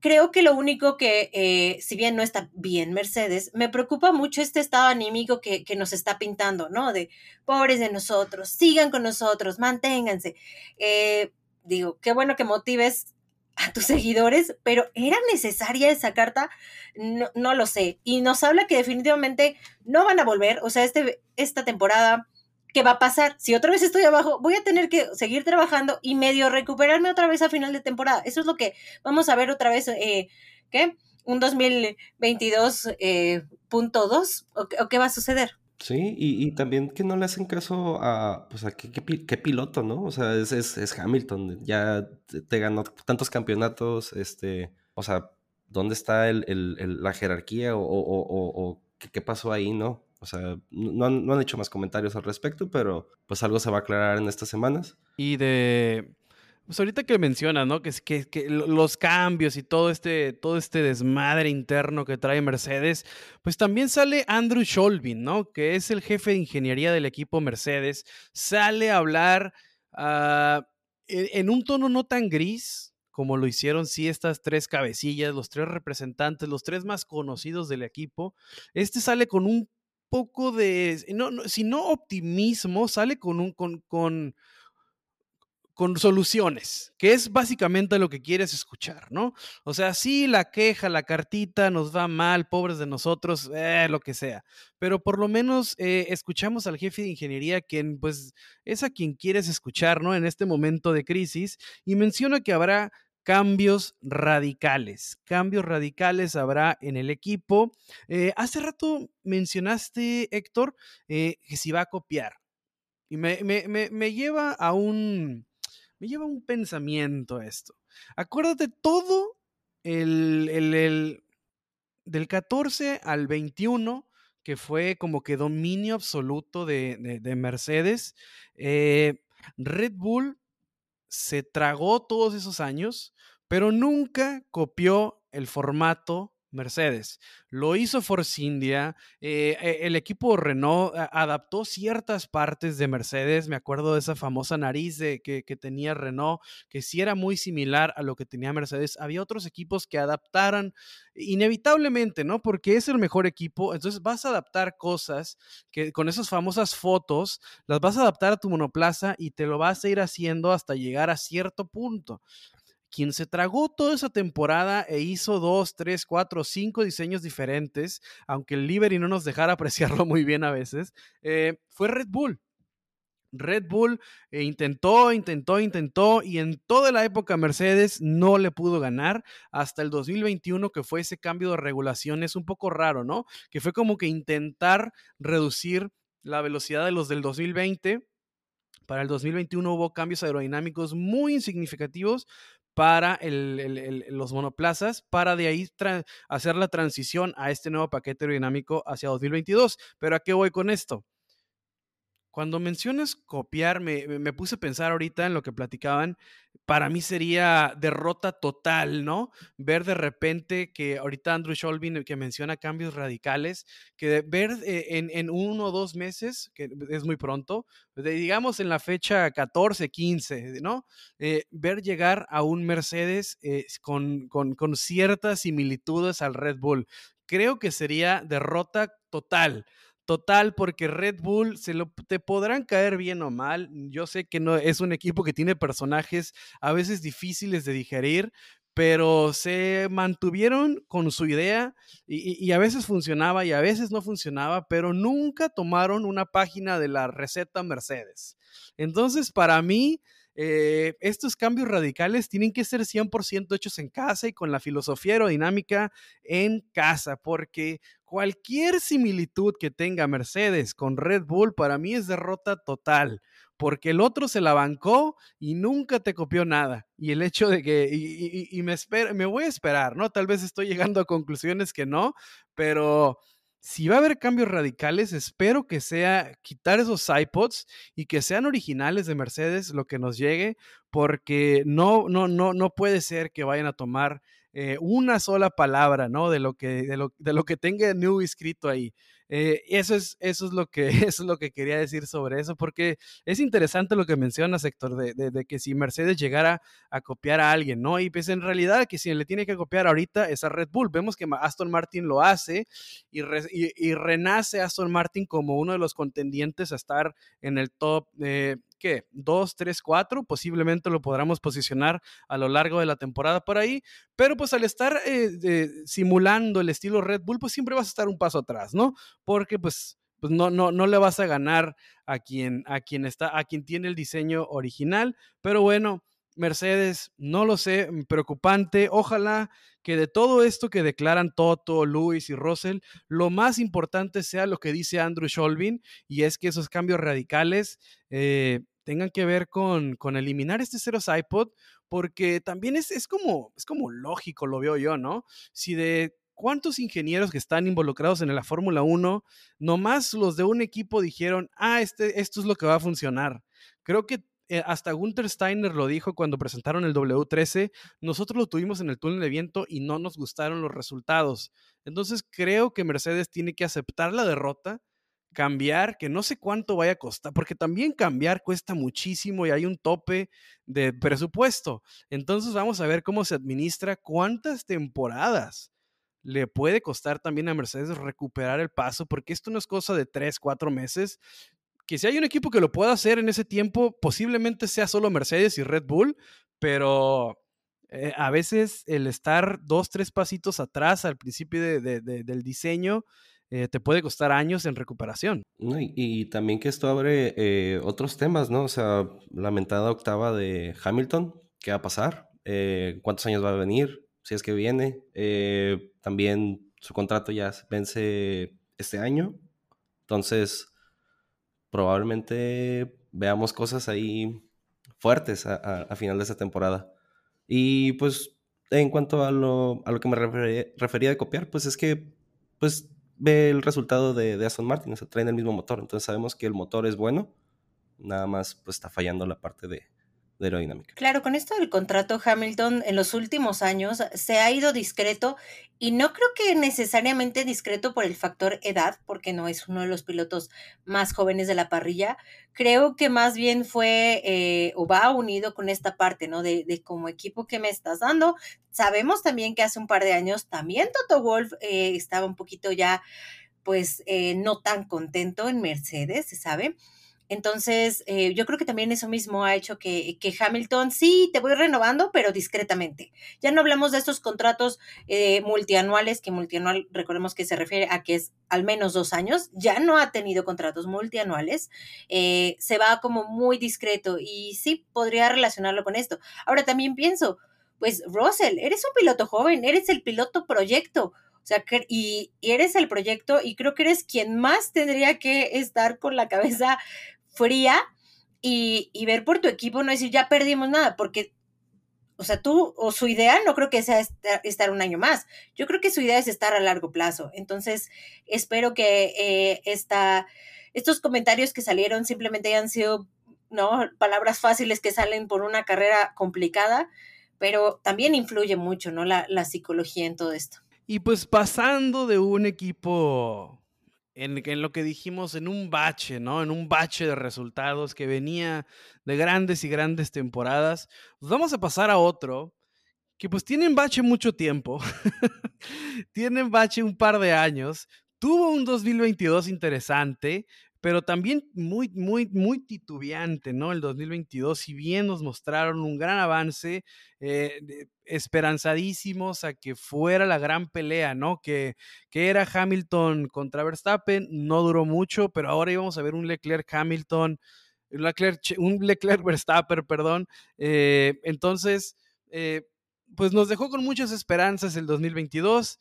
creo que lo único que, eh, si bien no está bien Mercedes, me preocupa mucho este estado anímico que, que, nos está pintando, ¿no? De pobres de nosotros, sigan con nosotros, manténganse. Eh, digo, qué bueno que motives a tus seguidores, pero ¿era necesaria esa carta? No, no, lo sé. Y nos habla que definitivamente no van a volver. O sea, este, esta temporada, ¿qué va a pasar? Si otra vez estoy abajo, voy a tener que seguir trabajando y medio recuperarme otra vez a final de temporada. Eso es lo que vamos a ver otra vez. Eh, ¿Qué? ¿Un 2022.2? Eh, ¿O qué va a suceder? Sí, y, y, también que no le hacen caso a, pues a qué, qué, piloto, ¿no? O sea, es, es, es Hamilton, ya te, ganó tantos campeonatos, este, o sea, ¿dónde está el, el, la jerarquía o, o, o ¿qué, qué, pasó ahí, no? O sea, no han, no han hecho más comentarios al respecto, pero pues algo se va a aclarar en estas semanas. Y de, pues ahorita que mencionas, ¿no? Que, los cambios y todo este, todo este desmadre interno que trae Mercedes, pues también sale Andrew Scholvin, ¿no? Que es el jefe de ingeniería del equipo Mercedes, sale a hablar uh, en, un tono no tan gris como lo hicieron sí estas tres cabecillas, los tres representantes, los tres más conocidos del equipo. Este sale con un poco de, no, no si no optimismo, sale con un, con, con con soluciones, que es básicamente lo que quieres escuchar, ¿no? O sea, sí, la queja, la cartita, nos va mal, pobres de nosotros, eh, lo que sea, pero por lo menos eh, escuchamos al jefe de ingeniería, quien pues es a quien quieres escuchar, ¿no? En este momento de crisis, y menciona que habrá cambios radicales. Cambios radicales habrá en el equipo. Eh, hace rato mencionaste, Héctor, que se iba a copiar. Y me lleva a un, me lleva un pensamiento esto. Acuérdate todo el, el, del 14 al 21, que fue como que dominio absoluto de, de, Mercedes. Eh, Red Bull se tragó todos esos años, pero nunca copió el formato Mercedes. Lo hizo Force India. Eh, e, el equipo Renault adaptó ciertas partes de Mercedes. Me acuerdo de esa famosa nariz de, que, tenía Renault, que sí era muy similar a lo que tenía Mercedes. Había otros equipos que adaptaran inevitablemente, ¿no? Porque es el mejor equipo. Entonces vas a adaptar cosas que con esas famosas fotos, las vas a adaptar a tu monoplaza y te lo vas a ir haciendo hasta llegar a cierto punto quien se tragó toda esa temporada e hizo dos, tres, cuatro, cinco diseños diferentes, aunque el Liberty no nos dejara apreciarlo muy bien a veces, eh, fue Red Bull. Red Bull eh, intentó, intentó, intentó y en toda la época Mercedes no le pudo ganar hasta el 2021 que fue ese cambio de regulaciones un poco raro, ¿no? Que fue como que intentar reducir la velocidad de los del 2020. Para el 2021 hubo cambios aerodinámicos muy insignificativos para los monoplazas, para de ahí hacer la transición a este nuevo paquete aerodinámico hacia 2022. Pero ¿a qué voy con esto? Cuando mencionas copiar, me, me, puse a pensar ahorita en lo que platicaban. Para mí sería derrota total, ¿no? Ver de repente que ahorita Andrew Sholvin, que menciona cambios radicales, que ver eh, en, en, uno o dos meses, que es muy pronto, digamos en la fecha 14, 15, ¿no? Eh, ver llegar a un Mercedes eh, con, con, con ciertas similitudes al Red Bull. Creo que sería derrota total total, porque Red Bull se lo, te podrán caer bien o mal. Yo sé que no es un equipo que tiene personajes a veces difíciles de digerir, pero se mantuvieron con su idea y, y, a veces funcionaba y a veces no funcionaba, pero nunca tomaron una página de la receta Mercedes. Entonces, para mí, eh, estos cambios radicales tienen que ser 100% hechos en casa y con la filosofía aerodinámica en casa, porque cualquier similitud que tenga Mercedes con Red Bull para mí es derrota total, porque el otro se la bancó y nunca te copió nada. Y el hecho de que, y, me, me voy a esperar, ¿no? Tal vez estoy llegando a conclusiones que no, pero si va a haber cambios radicales, espero que sea quitar esos iPods y que sean originales de Mercedes lo que nos llegue, porque no, no, no, no puede ser que vayan a tomar eh, una sola palabra, ¿no? De lo que, de lo, de lo que tenga New escrito ahí. Eh, eso, es, eso, es lo que, eso es lo que quería decir sobre eso, porque es interesante lo que menciona Héctor, de, de, que si Mercedes llegara a copiar a alguien, ¿no? Y pues en realidad que si le tiene que copiar ahorita es a Red Bull. Vemos que Aston Martin lo hace y, y, renace Aston Martin como uno de los contendientes a estar en el top. Eh, ¿qué? 2, 3, 4, posiblemente lo podamos posicionar a lo largo de la temporada por ahí, pero pues al estar eh, simulando el estilo Red Bull, pues siempre vas a estar un paso atrás, ¿no? Porque pues, pues no, no, no le vas a ganar a quien, a quien está, a quien tiene el diseño original, pero bueno. Mercedes, no lo sé, mm, preocupante. Ojalá que de todo esto que declaran Toto, Luis y Russell, lo más importante sea lo que dice Andrew Sholvin, y es que esos cambios radicales eh, tengan que ver con, con eliminar este cero iPod, porque también es, es, como, es como lógico, lo veo yo, ¿no? Si de cuántos ingenieros que están involucrados en la Fórmula 1, nomás los de un equipo dijeron, ah, este, esto es lo que va a funcionar. Creo que hasta Gunther Steiner lo dijo cuando presentaron el W13, nosotros lo tuvimos en el túnel de viento y no nos gustaron los resultados. Entonces creo que Mercedes tiene que aceptar la derrota cambiar, que no sé cuánto vaya a costar, porque también cambiar cuesta muchísimo y hay un tope de presupuesto. Entonces vamos a ver cómo se administra, cuántas temporadas le puede costar también a Mercedes recuperar el paso, porque esto no es cosa de tres, cuatro meses. Que si hay un equipo que lo pueda hacer en ese tiempo, posiblemente sea solo Mercedes y Red Bull, pero eh, a veces el estar dos, tres pasitos atrás al principio del diseño eh, te puede costar años en recuperación. y, también que esto abre eh, otros temas, ¿no? O sea, lamentada octava de Hamilton, ¿qué va a pasar? ¿Cuántos años va a venir? Si es que viene. también su contrato ya vence este año. Entonces, probablemente veamos cosas ahí fuertes a, final de esta temporada. Y pues, en cuanto a lo, a lo que me refería, de copiar, pues es que, pues ve el resultado de, de Aston Martin, o sea, traen el mismo motor, entonces sabemos que el motor es bueno, nada más pues está fallando la parte de, de aerodinámica. Claro, con esto del contrato Hamilton en los últimos años se ha ido discreto y no creo que necesariamente discreto por el factor edad, porque no es uno de los pilotos más jóvenes de la parrilla. Creo que más bien fue eh, o va unido con esta parte, ¿no? De, de, como equipo que me estás dando. Sabemos también que hace un par de años también Toto Wolf eh, estaba un poquito ya, pues, eh, no tan contento en Mercedes, ¿se sabe? Entonces, eh, yo creo que también eso mismo ha hecho que, que, Hamilton, sí, te voy renovando, pero discretamente. Ya no hablamos de estos contratos eh, multianuales, que multianual, recordemos que se refiere a que es al menos dos años, ya no ha tenido contratos multianuales, eh, se va como muy discreto y sí, podría relacionarlo con esto. Ahora también pienso, pues Russell, eres un piloto joven, eres el piloto proyecto. O sea, y, eres el proyecto y creo que eres quien más tendría que estar con la cabeza fría y, ver por tu equipo, no decir, ya perdimos nada, porque, o sea, tú, o su idea no creo que sea estar, un año más, yo creo que su idea es estar a largo plazo. Entonces, espero que eh, esta, estos comentarios que salieron simplemente hayan sido, ¿no? Palabras fáciles que salen por una carrera complicada, pero también influye mucho, ¿no? La, la psicología en todo esto. Y pues pasando de un equipo en, lo que dijimos, en un bache, ¿no? En un bache de resultados que venía de grandes y grandes temporadas. Pues vamos a pasar a otro que pues tiene bache mucho tiempo, tiene bache un par de años, tuvo un 2022 interesante, pero también muy, muy, muy titubeante, ¿no? El 2022, si bien nos mostraron un gran avance, eh, esperanzadísimos a que fuera la gran pelea, ¿no? Que, que era Hamilton contra Verstappen, no duró mucho, pero ahora íbamos a ver un Leclerc Hamilton, un Leclerc, un Leclerc Verstappen, perdón. Eh, entonces, eh, pues nos dejó con muchas esperanzas el 2022.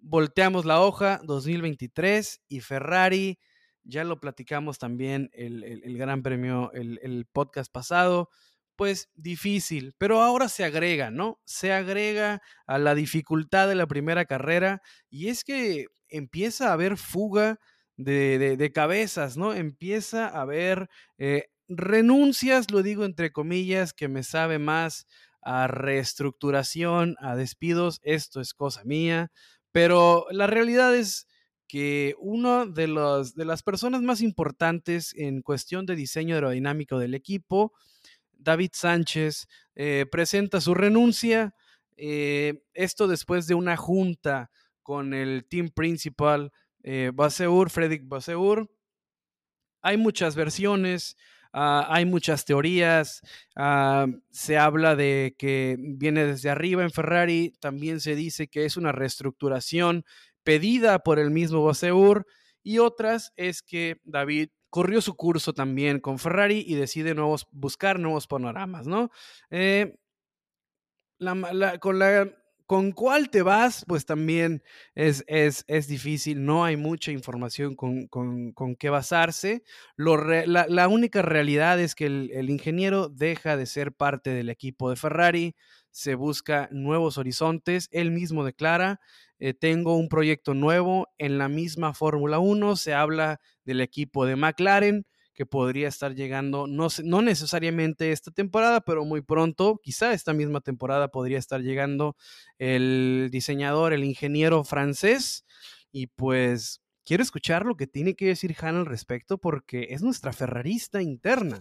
Volteamos la hoja, 2023, y Ferrari ya lo platicamos también el, el, Gran Premio, el, el, podcast pasado, pues difícil, pero ahora se agrega, ¿no? Se agrega a la dificultad de la primera carrera y es que empieza a haber fuga de, de, cabezas, ¿no? Empieza a haber eh, renuncias, lo digo entre comillas, que me sabe más a reestructuración, a despidos, esto es cosa mía, pero la realidad es que una de, de las personas más importantes en cuestión de diseño aerodinámico del equipo, David Sánchez, eh, presenta su renuncia. Eh, esto después de una junta con el team principal, eh, Baseur, Fredrik Baseur. Hay muchas versiones, ah, hay muchas teorías. Ah, se habla de que viene desde arriba en Ferrari. También se dice que es una reestructuración pedida por el mismo Baseur y otras es que David corrió su curso también con Ferrari y decide nuevos, buscar nuevos panoramas, ¿no? Eh, con, la, con cuál te vas, pues también es, es, es difícil, no hay mucha información con, con, con qué basarse. Lo la, la, única realidad es que el, el ingeniero deja de ser parte del equipo de Ferrari, se busca nuevos horizontes, él mismo declara eh, tengo un proyecto nuevo en la misma Fórmula 1, se habla del equipo de McLaren que podría estar llegando, no, no necesariamente esta temporada, pero muy pronto, quizá esta misma temporada podría estar llegando el diseñador, el ingeniero francés, y pues quiero escuchar lo que tiene que decir Hannah al respecto porque es nuestra ferrarista interna.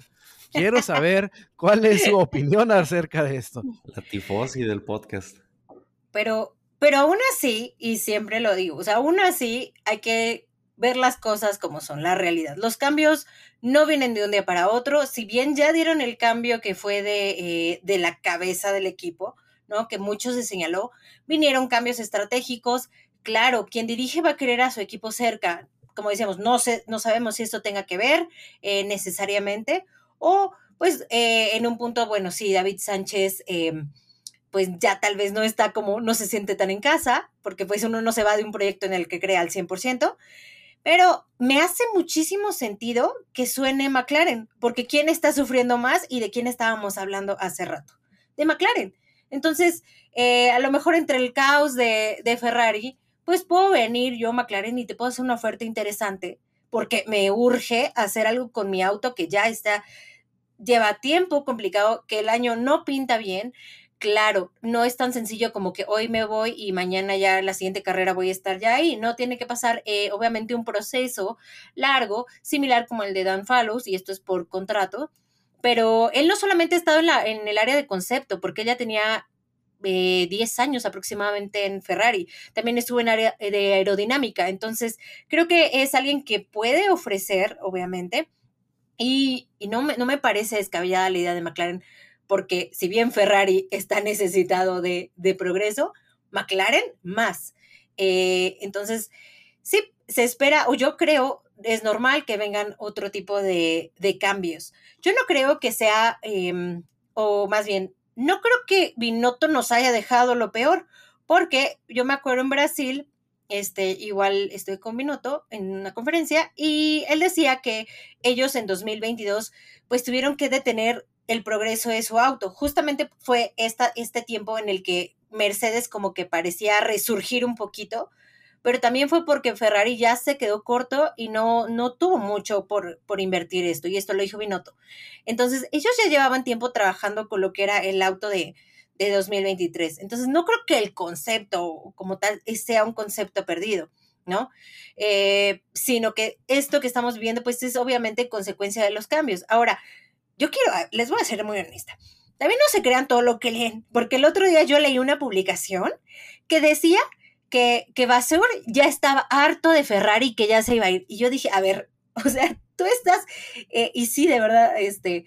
Quiero saber cuál es su opinión acerca de esto. La tifosi del podcast. Pero pero aún así, y siempre lo digo, o sea, aún así hay que ver las cosas como son, la realidad. Los cambios no vienen de un día para otro, si bien ya dieron el cambio que fue de, eh, de la cabeza del equipo, ¿no? Que muchos se señaló, vinieron cambios estratégicos. Claro, quien dirige va a querer a su equipo cerca. Como decíamos, no, sé, no sabemos si esto tenga que ver eh, necesariamente. O, pues, eh, en un punto, bueno, sí, David Sánchez em, pues ya tal vez no está como, no se siente tan en casa, porque pues uno no se va de un proyecto en el que crea al 100%, pero me hace muchísimo sentido que suene McLaren, porque ¿quién está sufriendo más y de quién estábamos hablando hace rato? De McLaren. Entonces, eh, a lo mejor entre el caos de, de Ferrari, pues puedo venir yo, McLaren, y te puedo hacer una oferta interesante, porque me urge hacer algo con mi auto que ya está, lleva tiempo complicado, que el año no pinta bien, claro, no es tan sencillo como que hoy me voy y mañana ya la siguiente carrera voy a estar ya ahí. No tiene que pasar, eh, obviamente, un proceso largo, similar como el de Dan Fallows, y esto es por contrato. Pero él no solamente ha estado en, el área de concepto, porque ella tenía 10 eh, años aproximadamente en Ferrari. También estuvo en área de aerodinámica. Entonces, creo que es alguien que puede ofrecer, obviamente, Y, no, me, no me parece descabellada la idea de McLaren, porque si bien Ferrari está necesitado de, progreso, McLaren más. Eh, entonces, sí, se espera, o yo creo, es normal que vengan otro tipo de, cambios. Yo no creo que sea, em, o más bien, no creo que Binotto nos haya dejado lo peor, porque yo me acuerdo en Brasil, este, igual estoy con Binotto en una conferencia y él decía que ellos en 2022 pues tuvieron que detener el progreso de su auto. Justamente fue esta, este tiempo en el que Mercedes como que parecía resurgir un poquito, pero también fue porque Ferrari ya se quedó corto y no, no tuvo mucho por, por invertir esto, y esto lo dijo Binotto. Entonces, ellos ya llevaban tiempo trabajando con lo que era el auto de, de 2023. Entonces, no creo que el concepto como tal sea un concepto perdido, ¿no? Eh, sino que esto que estamos viendo, pues es obviamente consecuencia de los cambios. Ahora, yo quiero, ah, les voy a ser muy honesta. También no se crean todo lo que leen, porque el otro día yo leí una publicación que decía que, que Basur ya estaba harto de Ferrari y que ya se iba a ir. Y yo dije, a ver, o sea, tú estás, eh, y sí, de verdad, este,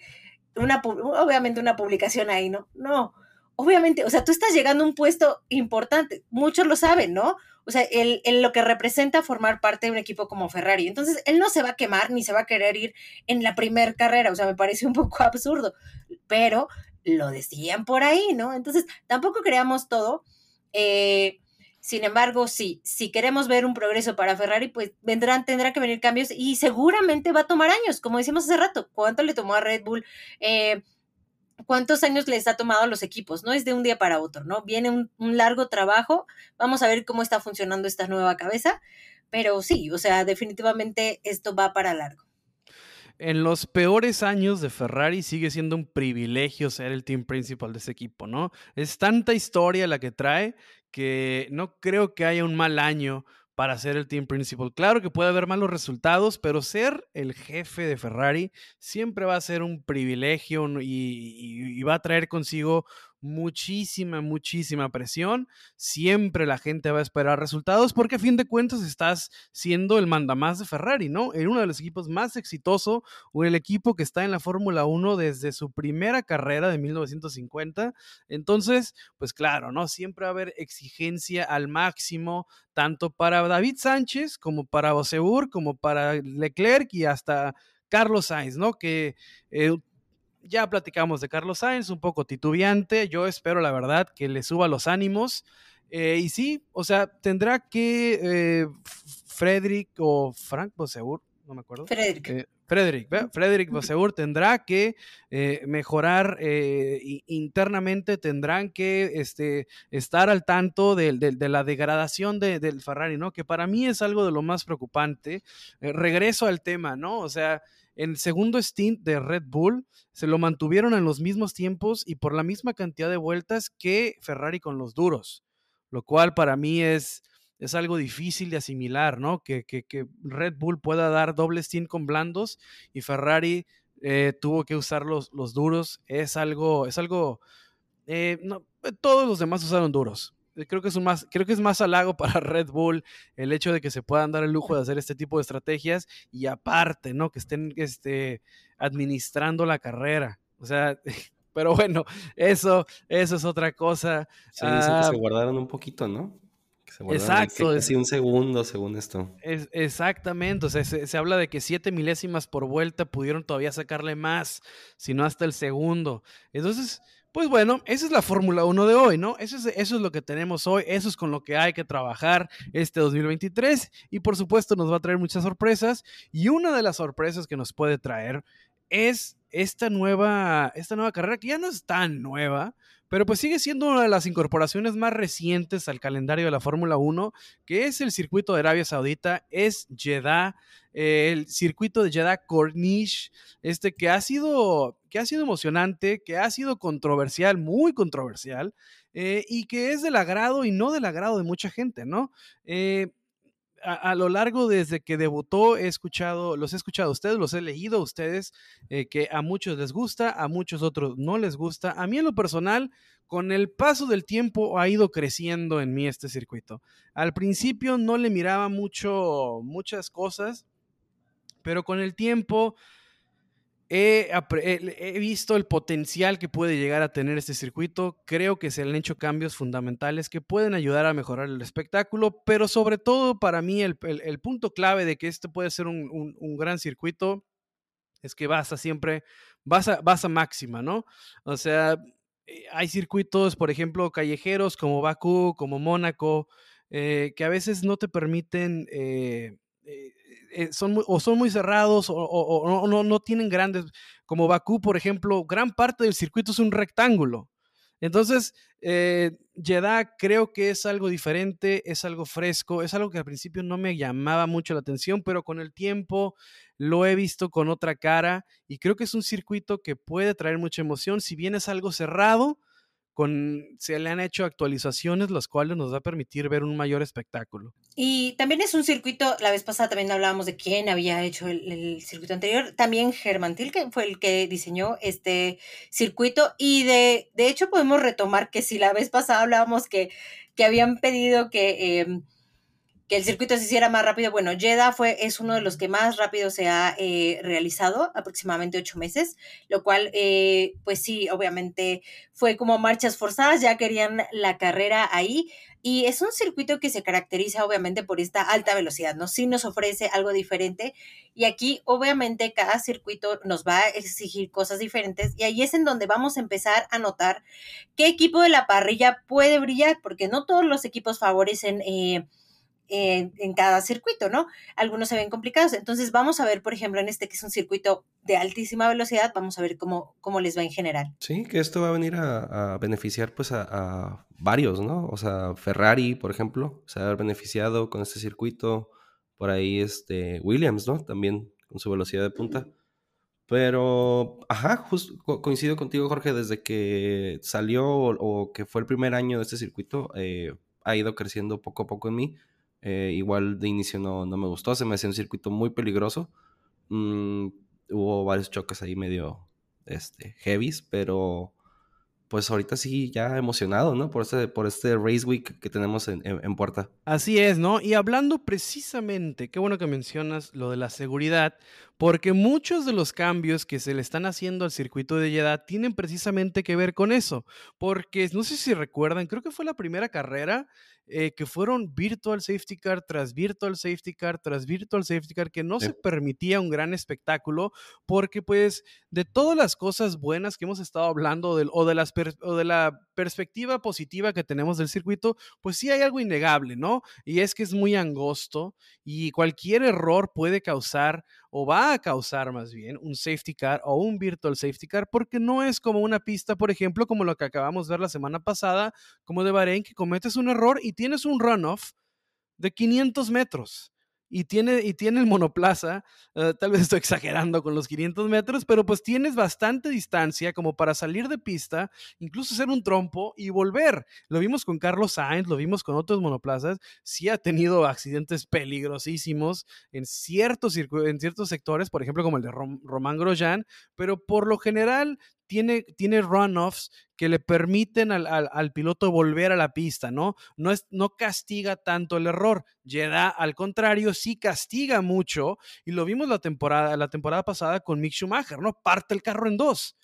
una, obviamente una publicación ahí, ¿no? No, obviamente, o sea, tú estás llegando a un puesto importante, muchos lo saben, ¿no? O sea, el, lo que representa formar parte de un equipo como Ferrari. Entonces, él no se va a quemar ni se va a querer ir en la primera carrera, o sea, me parece un poco absurdo, pero lo decían por ahí, ¿no? Entonces, tampoco creamos todo. Eh, sin embargo, sí, si queremos ver un progreso para Ferrari, pues vendrán, tendrán que venir cambios y seguramente va a tomar años, como decimos hace rato. ¿Cuánto le tomó a Red Bull? Eh, cuántos años les ha tomado a los equipos, no es de un día para otro, ¿no? Viene un, largo trabajo, vamos a ver cómo está funcionando esta nueva cabeza, pero sí, o sea, definitivamente esto va para largo. En los peores años de Ferrari sigue siendo un privilegio ser el team principal de ese equipo, ¿no? Es tanta historia la que trae que no creo que haya un mal año para ser el team principal. Claro que puede haber malos resultados, pero ser el jefe de Ferrari siempre va a ser un privilegio y, va a traer consigo muchísima, muchísima presión. Siempre la gente va a esperar resultados porque a fin de cuentas estás siendo el mandamás de Ferrari, ¿no? En uno de los equipos más exitosos o el equipo que está en la Fórmula 1 desde su primera carrera de 1950. Entonces, pues claro, ¿no? Siempre va a haber exigencia al máximo, tanto para David Sánchez como para Oseur, como para Leclerc y hasta Carlos Sainz, ¿no? Que eh, ya platicamos de Carlos Sainz, un poco titubeante. Yo espero, la verdad, que le suba los ánimos. Eh, y sí, o sea, tendrá que eh, Frederick o Frank Boseur, no me acuerdo. Frederick. Eh, Frederick, Frederick Boseur tendrá que mejorar internamente, tendrán que este, estar al tanto de, la degradación del Ferrari, ¿no? Que para mí es algo de lo más preocupante. regreso al tema, ¿no? O sea, en el segundo stint de Red Bull se lo mantuvieron en los mismos tiempos y por la misma cantidad de vueltas que Ferrari con los duros, lo cual para mí es, es algo difícil de asimilar, ¿no? Que, Red Bull pueda dar doble stint con blandos y Ferrari eh, tuvo que usar los, los, duros, es algo, es algo, eh, todos los demás usaron duros, creo que es un más, creo que es más halago para Red Bull el hecho de que se puedan dar el lujo de hacer este tipo de estrategias y aparte, ¿no? Que estén este, administrando la carrera. O sea, pero bueno, eso, eso es otra cosa. Se que se ah, guardaron un poquito, ¿no? exacto. Casi un segundo, según esto. Es, exactamente. O sea, se, se, habla de que siete milésimas por vuelta pudieron todavía sacarle más, si no hasta el segundo. Entonces, pues bueno, esa es la Fórmula 1 de hoy, ¿no? Eso es, eso es lo que tenemos hoy, eso es con lo que hay que trabajar este 2023 y por supuesto nos va a traer muchas sorpresas y una de las sorpresas que nos puede traer es esta nueva, esta nueva carrera que ya no es tan nueva, pero pues sigue siendo una de las incorporaciones más recientes al calendario de la Fórmula 1, que es el circuito de Arabia Saudita, es Jeddah, eh, el circuito de Jeddah Corniche, este que ha sido, que ha sido emocionante, que ha sido controversial, muy controversial, eh, y que es del agrado y no del agrado de mucha gente, ¿no? Eh, a, lo largo desde que debutó he escuchado, los he escuchado a ustedes, los he leído a ustedes, eh, que a muchos les gusta, a muchos otros no les gusta. A mí en lo personal, con el paso del tiempo ha ido creciendo en mí este circuito. Al principio no le miraba mucho, muchas cosas, pero con el tiempo He, visto el potencial que puede llegar a tener este circuito. Creo que se han hecho cambios fundamentales que pueden ayudar a mejorar el espectáculo, pero sobre todo para mí el, punto clave de que este puede ser un, gran circuito es que vas a siempre, vas a, vas a máxima, ¿no? O sea, eh, hay circuitos, por ejemplo, callejeros como Bakú, como Mónaco, eh, que a veces no te permiten... Eh, eh, son o son muy cerrados o, no, no, tienen grandes, como Bakú, por ejemplo, gran parte del circuito es un rectángulo. Entonces, eh, Jeddah creo que es algo diferente, es algo fresco, es algo que al principio no me llamaba mucho la atención, pero con el tiempo lo he visto con otra cara y creo que es un circuito que puede traer mucha emoción, si bien es algo cerrado, se le han hecho actualizaciones, las cuales nos va a permitir ver un mayor espectáculo. Y también es un circuito, la vez pasada también hablábamos de quién había hecho el, circuito anterior, también Germán que fue el que diseñó este circuito y de, de hecho podemos retomar que si la vez pasada hablábamos que, que habían pedido que... Em, que el circuito se hiciera más rápido. Bueno, Jeddah fue, es uno de los que más rápido se ha eh, realizado, aproximadamente ocho meses, lo cual, eh, pues sí, obviamente fue como marchas forzadas, ya querían la carrera ahí. Y es un circuito que se caracteriza obviamente por esta alta velocidad, ¿no? Sí nos ofrece algo diferente y aquí obviamente cada circuito nos va a exigir cosas diferentes y ahí es en donde vamos a empezar a notar qué equipo de la parrilla puede brillar, porque no todos los equipos favorecen... Eh, en, cada circuito, ¿no? Algunos se ven complicados. Entonces vamos a ver, por ejemplo, en este que es un circuito de altísima velocidad, vamos a ver cómo, cómo les va en general. Sí, que esto va a venir a, beneficiar pues a, varios, ¿no? O sea, Ferrari, por ejemplo, se va a haber beneficiado con este circuito. Por ahí este Williams, ¿no? También con su velocidad de punta. Pero, ajá, justo coincido contigo, Jorge, desde que salió o, que fue el primer año de este circuito, eh, ha ido creciendo poco a poco en mí. Eh, igual de inicio no, no, me gustó, se me hacía un circuito muy peligroso. Mm, hubo varios choques ahí medio este, heavies, pero pues ahorita sí ya emocionado, ¿no? Por este, por este Race Week que tenemos en, en, puerta. Así es, ¿no? Y hablando precisamente, qué bueno que mencionas lo de la seguridad, porque muchos de los cambios que se le están haciendo al circuito de Jeddah tienen precisamente que ver con eso, porque no sé si recuerdan, creo que fue la primera carrera eh, que fueron virtual safety car tras virtual safety car tras virtual safety car, que no se permitía un gran espectáculo, porque pues de todas las cosas buenas que hemos estado hablando del, o, de las o de la perspectiva positiva que tenemos del circuito, pues sí hay algo innegable, ¿no? Y es que es muy angosto y cualquier error puede causar o va a causar más bien un safety car o un virtual safety car porque no es como una pista, por ejemplo, como lo que acabamos de ver la semana pasada, como de Bahrein, que cometes un error y tienes un runoff de 500 metros y tiene, y tiene el monoplaza, eh, tal vez estoy exagerando con los 500 metros, pero pues tienes bastante distancia como para salir de pista, incluso hacer un trompo y volver. Lo vimos con Carlos Sainz, lo vimos con otros monoplazas, sí ha tenido accidentes peligrosísimos en ciertos, en ciertos sectores, por ejemplo como el de Román Grosjean, pero por lo general tiene, tiene runoffs que le permiten al, piloto volver a la pista, ¿no? No, es, no castiga tanto el error. Jeddah, al contrario, sí castiga mucho, y lo vimos la temporada, la temporada pasada con Mick Schumacher, ¿no? Parte el carro en dos.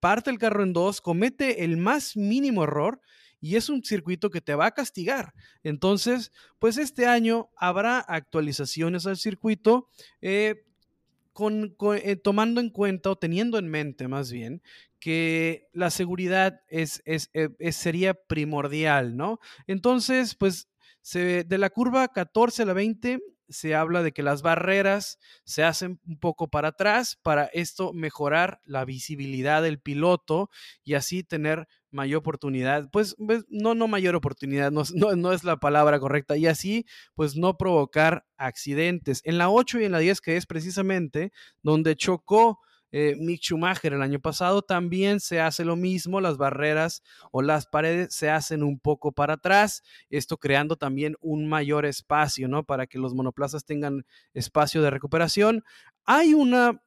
Parte el carro en dos, comete el más mínimo error y es un circuito que te va a castigar. Entonces, pues este año habrá actualizaciones al circuito. Eh, eh, tomando en cuenta o teniendo en mente más bien que la seguridad es, eh, es, sería primordial, ¿no? Entonces, pues se, de la curva 14 a la 20 se habla de que las barreras se hacen un poco para atrás para esto mejorar la visibilidad del piloto y así tener mayor oportunidad, pues, pues no, no mayor oportunidad, no, no, es la palabra correcta, y así pues no provocar accidentes. En la 8 y en la 10, que es precisamente donde chocó eh, Mick Schumacher el año pasado, también se hace lo mismo, las barreras o las paredes se hacen un poco para atrás, esto creando también un mayor espacio, ¿no? Para que los monoplazas tengan espacio de recuperación. Hay una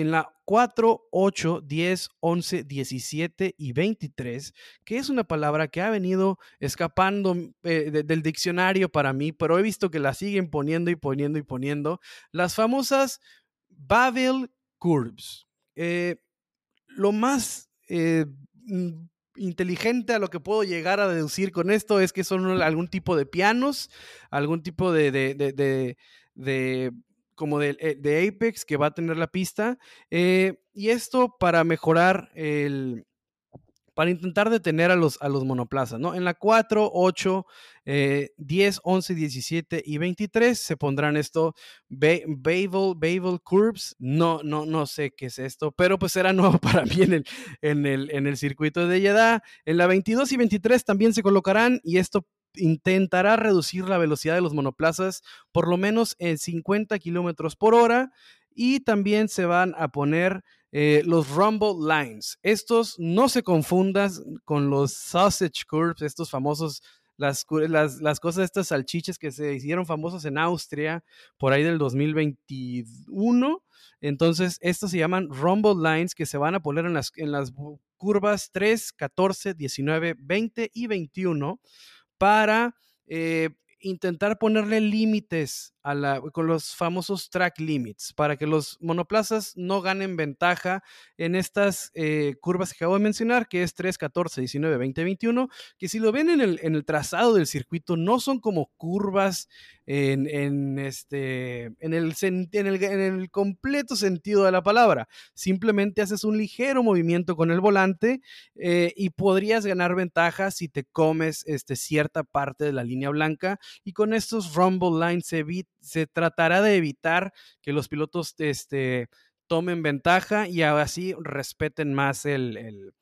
en la 4, 8, 10, 11, 17 y 23, que es una palabra que ha venido escapando eh, del diccionario para mí, pero he visto que la siguen poniendo y poniendo y poniendo. Las famosas Babel Curves. Eh, lo más eh, mm, inteligente a lo que puedo llegar a deducir con esto es que son algún tipo de pianos, algún tipo de, como de, de, Apex que va a tener la pista. y esto para mejorar el, para intentar detener a los, a los monoplazas, ¿no? En la 4, 8, 10, 11, 17 y 23 se pondrán esto, Babel, Curves, no, no, no sé qué es esto, pero pues será nuevo para mí en el, en el, en el circuito de Jeddah. En la 22 y 23 también se colocarán y esto intentará reducir la velocidad de los monoplazas por lo menos en 50 kilómetros por hora y también se van a poner eh, los Rumble Lines. Estos no se confundan con los Sausage Curves, estos famosos, las, las, cosas, estas salchiches que se hicieron famosos en Austria por ahí del 2021. Entonces, estos se llaman Rumble Lines que se van a poner en las, en las curvas 3, 14, 19, 20 y 21 para eh, intentar ponerle límites a la, con los famosos track limits para que los monoplazas no ganen ventaja en estas eh, curvas que acabo de mencionar, que es 3, 14, 19, 20, 21, que si lo ven en el, en el trazado del circuito no son como curvas en, en este, en, el, en, el, completo sentido de la palabra. Simplemente haces un ligero movimiento con el volante eh, y podrías ganar ventaja si te comes este, cierta parte de la línea blanca y con estos rumble lines se, se tratará de evitar que los pilotos este, tomen ventaja y así respeten más el,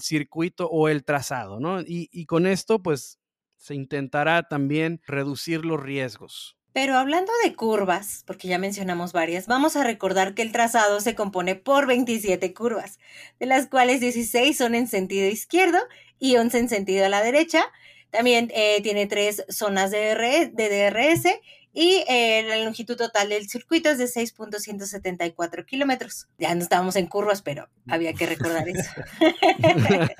circuito o el trazado, ¿no? Y, con esto, pues, se intentará también reducir los riesgos. Pero hablando de curvas, porque ya mencionamos varias, vamos a recordar que el trazado se compone por 27 curvas, de las cuales 16 son en sentido izquierdo y 11 en sentido a la derecha. También eh, tiene tres zonas de, de DRS y eh, la longitud total del circuito es de 6.174 kilómetros. Ya no estábamos en curvas, pero había que recordar eso.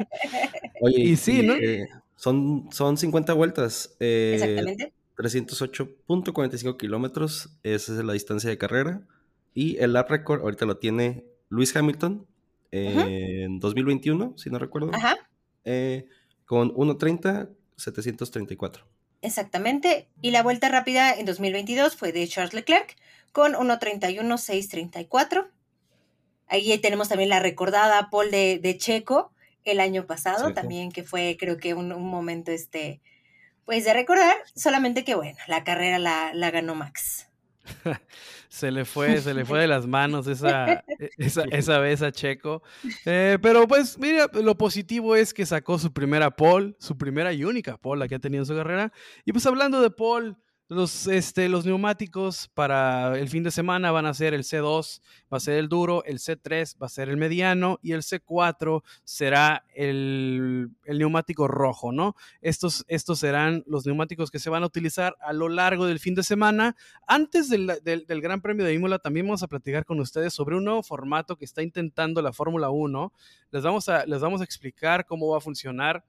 Oye, y sí, ¿no? Eh, son, son 50 vueltas. Eh, Exactamente. 308.45 kilómetros, esa es la distancia de carrera. Y el lap record ahorita lo tiene Luis Hamilton en 2021, si no recuerdo. Ajá. con 1.30, 734. Exactamente. Y la vuelta rápida en 2022 fue de Charles Leclerc con 1.31.634. Ahí tenemos también la recordada pole de, Checo el año pasado, también que fue creo que un, momento este, pues de recordar, solamente que bueno, la carrera la, la ganó Max. se le fue, se le fue de las manos esa, e, esa, vez a Checo. Eh, pero pues, mira, lo positivo es que sacó su primera pole, su primera y única pole la que ha tenido en su carrera. Y pues hablando de pole, los, este, los neumáticos para el fin de semana van a ser el C2, va a ser el duro, el C3 va a ser el mediano y el C4 será el, neumático rojo, ¿no? Estos, estos serán los neumáticos que se van a utilizar a lo largo del fin de semana. Antes del, Gran Premio de Imola también vamos a platicar con ustedes sobre un nuevo formato que está intentando la Fórmula 1. Les vamos, a, les vamos a explicar cómo va a funcionar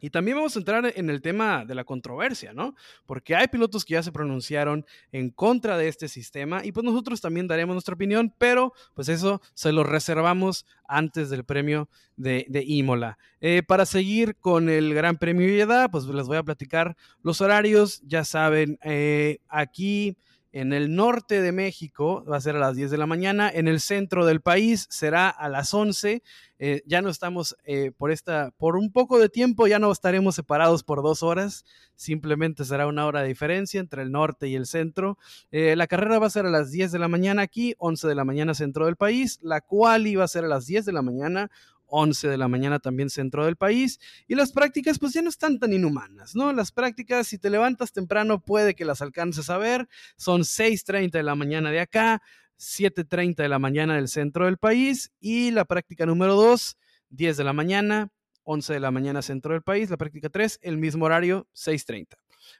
y también vamos a entrar en el tema de la controversia, ¿no? Porque hay pilotos que ya se pronunciaron en contra de este sistema y pues nosotros también daremos nuestra opinión, pero pues eso se lo reservamos antes del premio de, Imola. Eh, para seguir con el Gran Premio de Jeddah, pues les voy a platicar los horarios, ya saben, eh, aquí en el norte de México va a ser a las 10 de la mañana. En el centro del país será a las 11. Eh, ya no estamos eh, por esta, por un poco de tiempo, ya no estaremos separados por dos horas. Simplemente será una hora de diferencia entre el norte y el centro. Eh, la carrera va a ser a las 10 de la mañana aquí, 11 de la mañana centro del país. La cual iba a ser a las 10 de la mañana, 11 de la mañana también centro del país. Y las prácticas pues ya no están tan inhumanas, ¿no? Las prácticas, si te levantas temprano, puede que las alcances a ver. Son 6.30 de la mañana de acá, 7.30 de la mañana del centro del país. Y la práctica número 2, 10 de la mañana, 11 de la mañana centro del país. La práctica 3, el mismo horario, 6.30.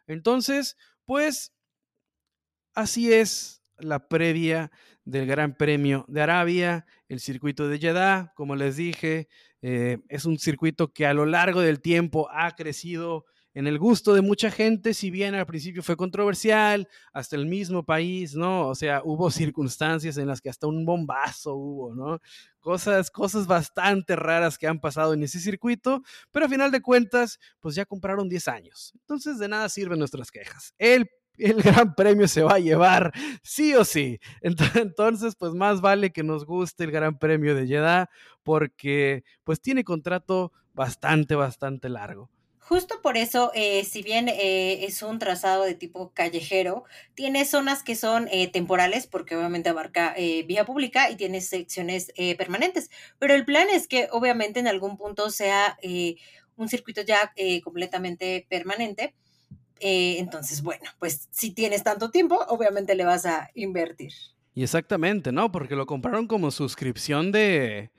Entonces, pues así es la previa del Gran Premio de Arabia, el circuito de Jeddah, como les dije, eh, es un circuito que a lo largo del tiempo ha crecido en el gusto de mucha gente, si bien al principio fue controversial, hasta el mismo país, ¿no? O sea, hubo circunstancias en las que hasta un bombazo hubo, ¿no? Cosas, cosas bastante raras que han pasado en ese circuito, pero a final de cuentas, pues ya compraron 10 años. Entonces, de nada sirven nuestras quejas. El el gran premio se va a llevar, sí o sí. Entonces, pues más vale que nos guste el gran premio de Jeddah porque pues tiene contrato bastante, bastante largo. Justo por eso, eh, si bien eh, es un trazado de tipo callejero, tiene zonas que son eh, temporales, porque obviamente abarca vía pública y tiene secciones permanentes. Pero el plan es que obviamente en algún punto sea un circuito ya completamente permanente eh, entonces, bueno, pues si tienes tanto tiempo, obviamente le vas a invertir. Y exactamente, ¿no? Porque lo compraron como suscripción de,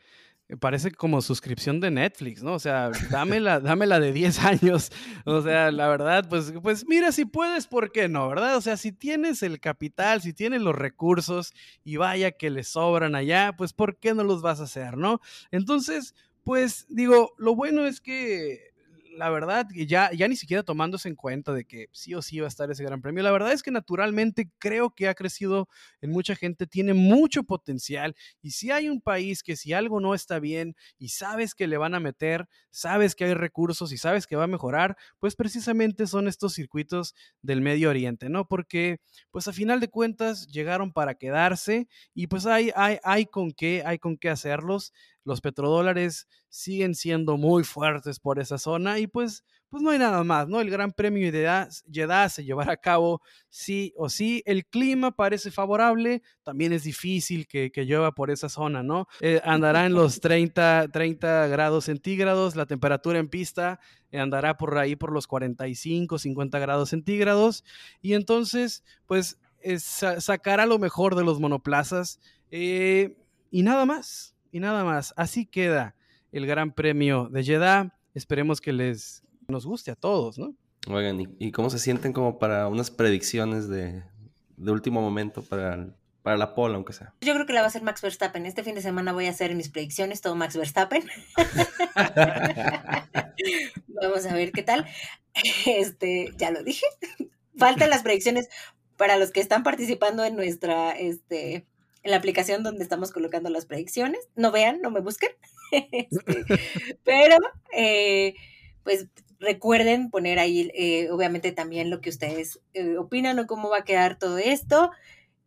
parece como suscripción de Netflix, ¿no? O sea, dámela, dámela de 10 años. O sea, la verdad, pues, pues mira, si puedes, ¿por qué no? ¿Verdad? O sea, si tienes el capital, si tienes los recursos y vaya que le sobran allá, pues ¿por qué no los vas a hacer, no? Entonces, pues digo, lo bueno es que la verdad, ya, ya ni siquiera tomándose en cuenta de que sí o sí va a estar ese gran premio, la verdad es que naturalmente creo que ha crecido en mucha gente, tiene mucho potencial y si hay un país que si algo no está bien y sabes que le van a meter, sabes que hay recursos y sabes que va a mejorar, pues precisamente son estos circuitos del Medio Oriente, ¿no? Porque pues a final de cuentas llegaron para quedarse y pues hay, hay, hay con qué, hay con qué hacerlos los petrodólares siguen siendo muy fuertes por esa zona y pues, pues no hay nada más, ¿no? El Gran Premio de Jeddah se llevará a cabo sí o sí. El clima parece favorable, también es difícil que, que llueva por esa zona, ¿no? Eh, andará en los 30, 30 grados centígrados, la temperatura en pista andará por ahí por los 45, 50 grados centígrados y entonces, pues sacará lo mejor de los monoplazas eh, y nada más y nada más. Así queda el Gran Premio de Jeddah. Esperemos que les nos guste a todos, ¿no? Oigan, ¿y, cómo se sienten como para unas predicciones de, último momento para, para la pole, aunque sea? Yo creo que la va a hacer Max Verstappen. Este fin de semana voy a hacer mis predicciones, todo Max Verstappen. Vamos a ver qué tal. Este, ya lo dije. Faltan las predicciones para los que están participando en nuestra este, en la aplicación donde estamos colocando las predicciones. No vean, no me busquen. Este, pero, eh, pues recuerden poner ahí, eh, obviamente, también lo que ustedes eh, opinan o cómo va a quedar todo esto.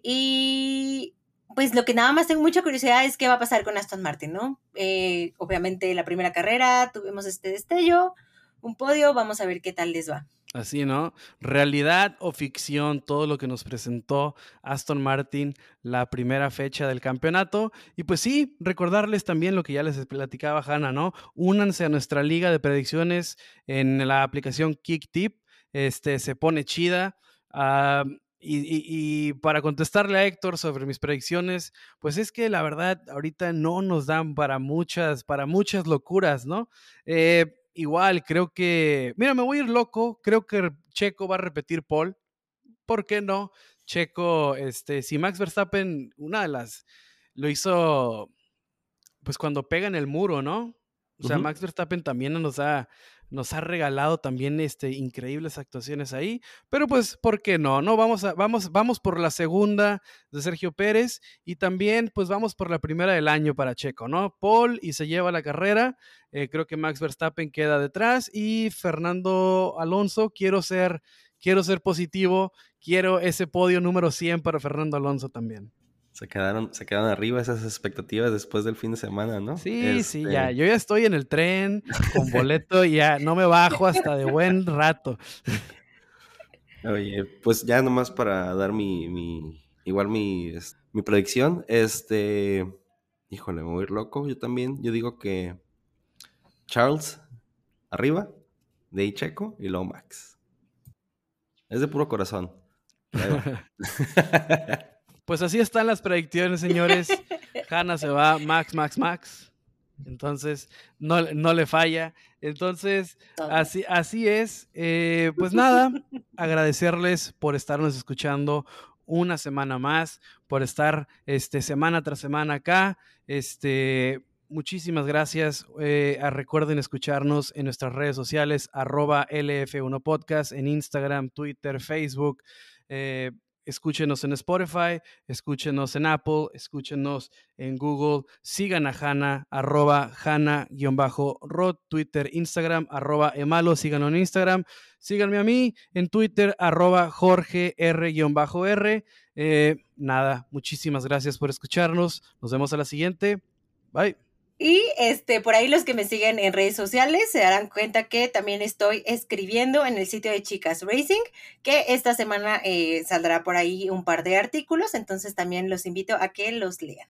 Y pues lo que nada más tengo mucha curiosidad es qué va a pasar con Aston Martin, ¿no? obviamente la primera carrera tuvimos este destello, un podio, vamos a ver qué tal les va. Así, ¿no? Realidad o ficción, todo lo que nos presentó Aston Martin la primera fecha del campeonato. Y pues sí, recordarles también lo que ya les platicaba Hanna, ¿no? Únanse a nuestra liga de predicciones en la aplicación KickTip. Este se pone chida. Y, y, para contestarle a Héctor sobre mis predicciones, pues es que la verdad ahorita no nos dan para muchas, para muchas locuras, ¿no? Eh, igual creo que, mira, me voy a ir loco, creo que Checo va a repetir Paul, ¿por qué no? Checo, este, si Max Verstappen, una de las, lo hizo, pues cuando pega en el muro, ¿no? O sea, Max Verstappen también nos ha, nos ha regalado también este, increíbles actuaciones ahí. Pero pues, ¿por qué no? No, vamos, a, vamos, vamos por la segunda de Sergio Pérez y también pues vamos por la primera del año para Checo, ¿no? Paul y se lleva la carrera. Eh, creo que Max Verstappen queda detrás y Fernando Alonso, quiero ser, quiero ser positivo, quiero ese podio número 100 para Fernando Alonso también. Se quedaron, se quedaron arriba esas expectativas después del fin de semana, ¿no? Sí, sí, ya. Este yo ya estoy en el tren con boleto y ya no me bajo hasta de buen rato. Oye, pues ya nomás para dar mi, mi igual mi, mi predicción, este, híjole, me voy a ir loco, yo también, yo digo que Charles arriba, de ahí Checo y luego Max. Es de puro corazón. Pues así están las predicciones, señores. Hanna se va, Max, Max, Max. Entonces, no, no le falla. Entonces, así, así es. Eh, pues nada, agradecerles por estarnos escuchando una semana más, por estar este, semana tras semana acá. Este, muchísimas gracias. Eh, recuerden escucharnos en nuestras redes sociales, arroba LF1 Podcast, en Instagram, Twitter, Facebook. Eh, escúchenos en Spotify, escúchenos en Apple, escúchenos en Google, sigan a Hanna, arroba Hanna-Rod, Twitter, Instagram, arroba Emalo, síganlo en Instagram, síganme a mí en Twitter, arroba Jorge R-R. Eh, nada, muchísimas gracias por escucharnos, nos vemos a la siguiente, bye. Y este, por ahí los que me siguen en redes sociales se darán cuenta que también estoy escribiendo en el sitio de Chicas Racing, que esta semana eh, saldrá por ahí un par de artículos, entonces también los invito a que los lean.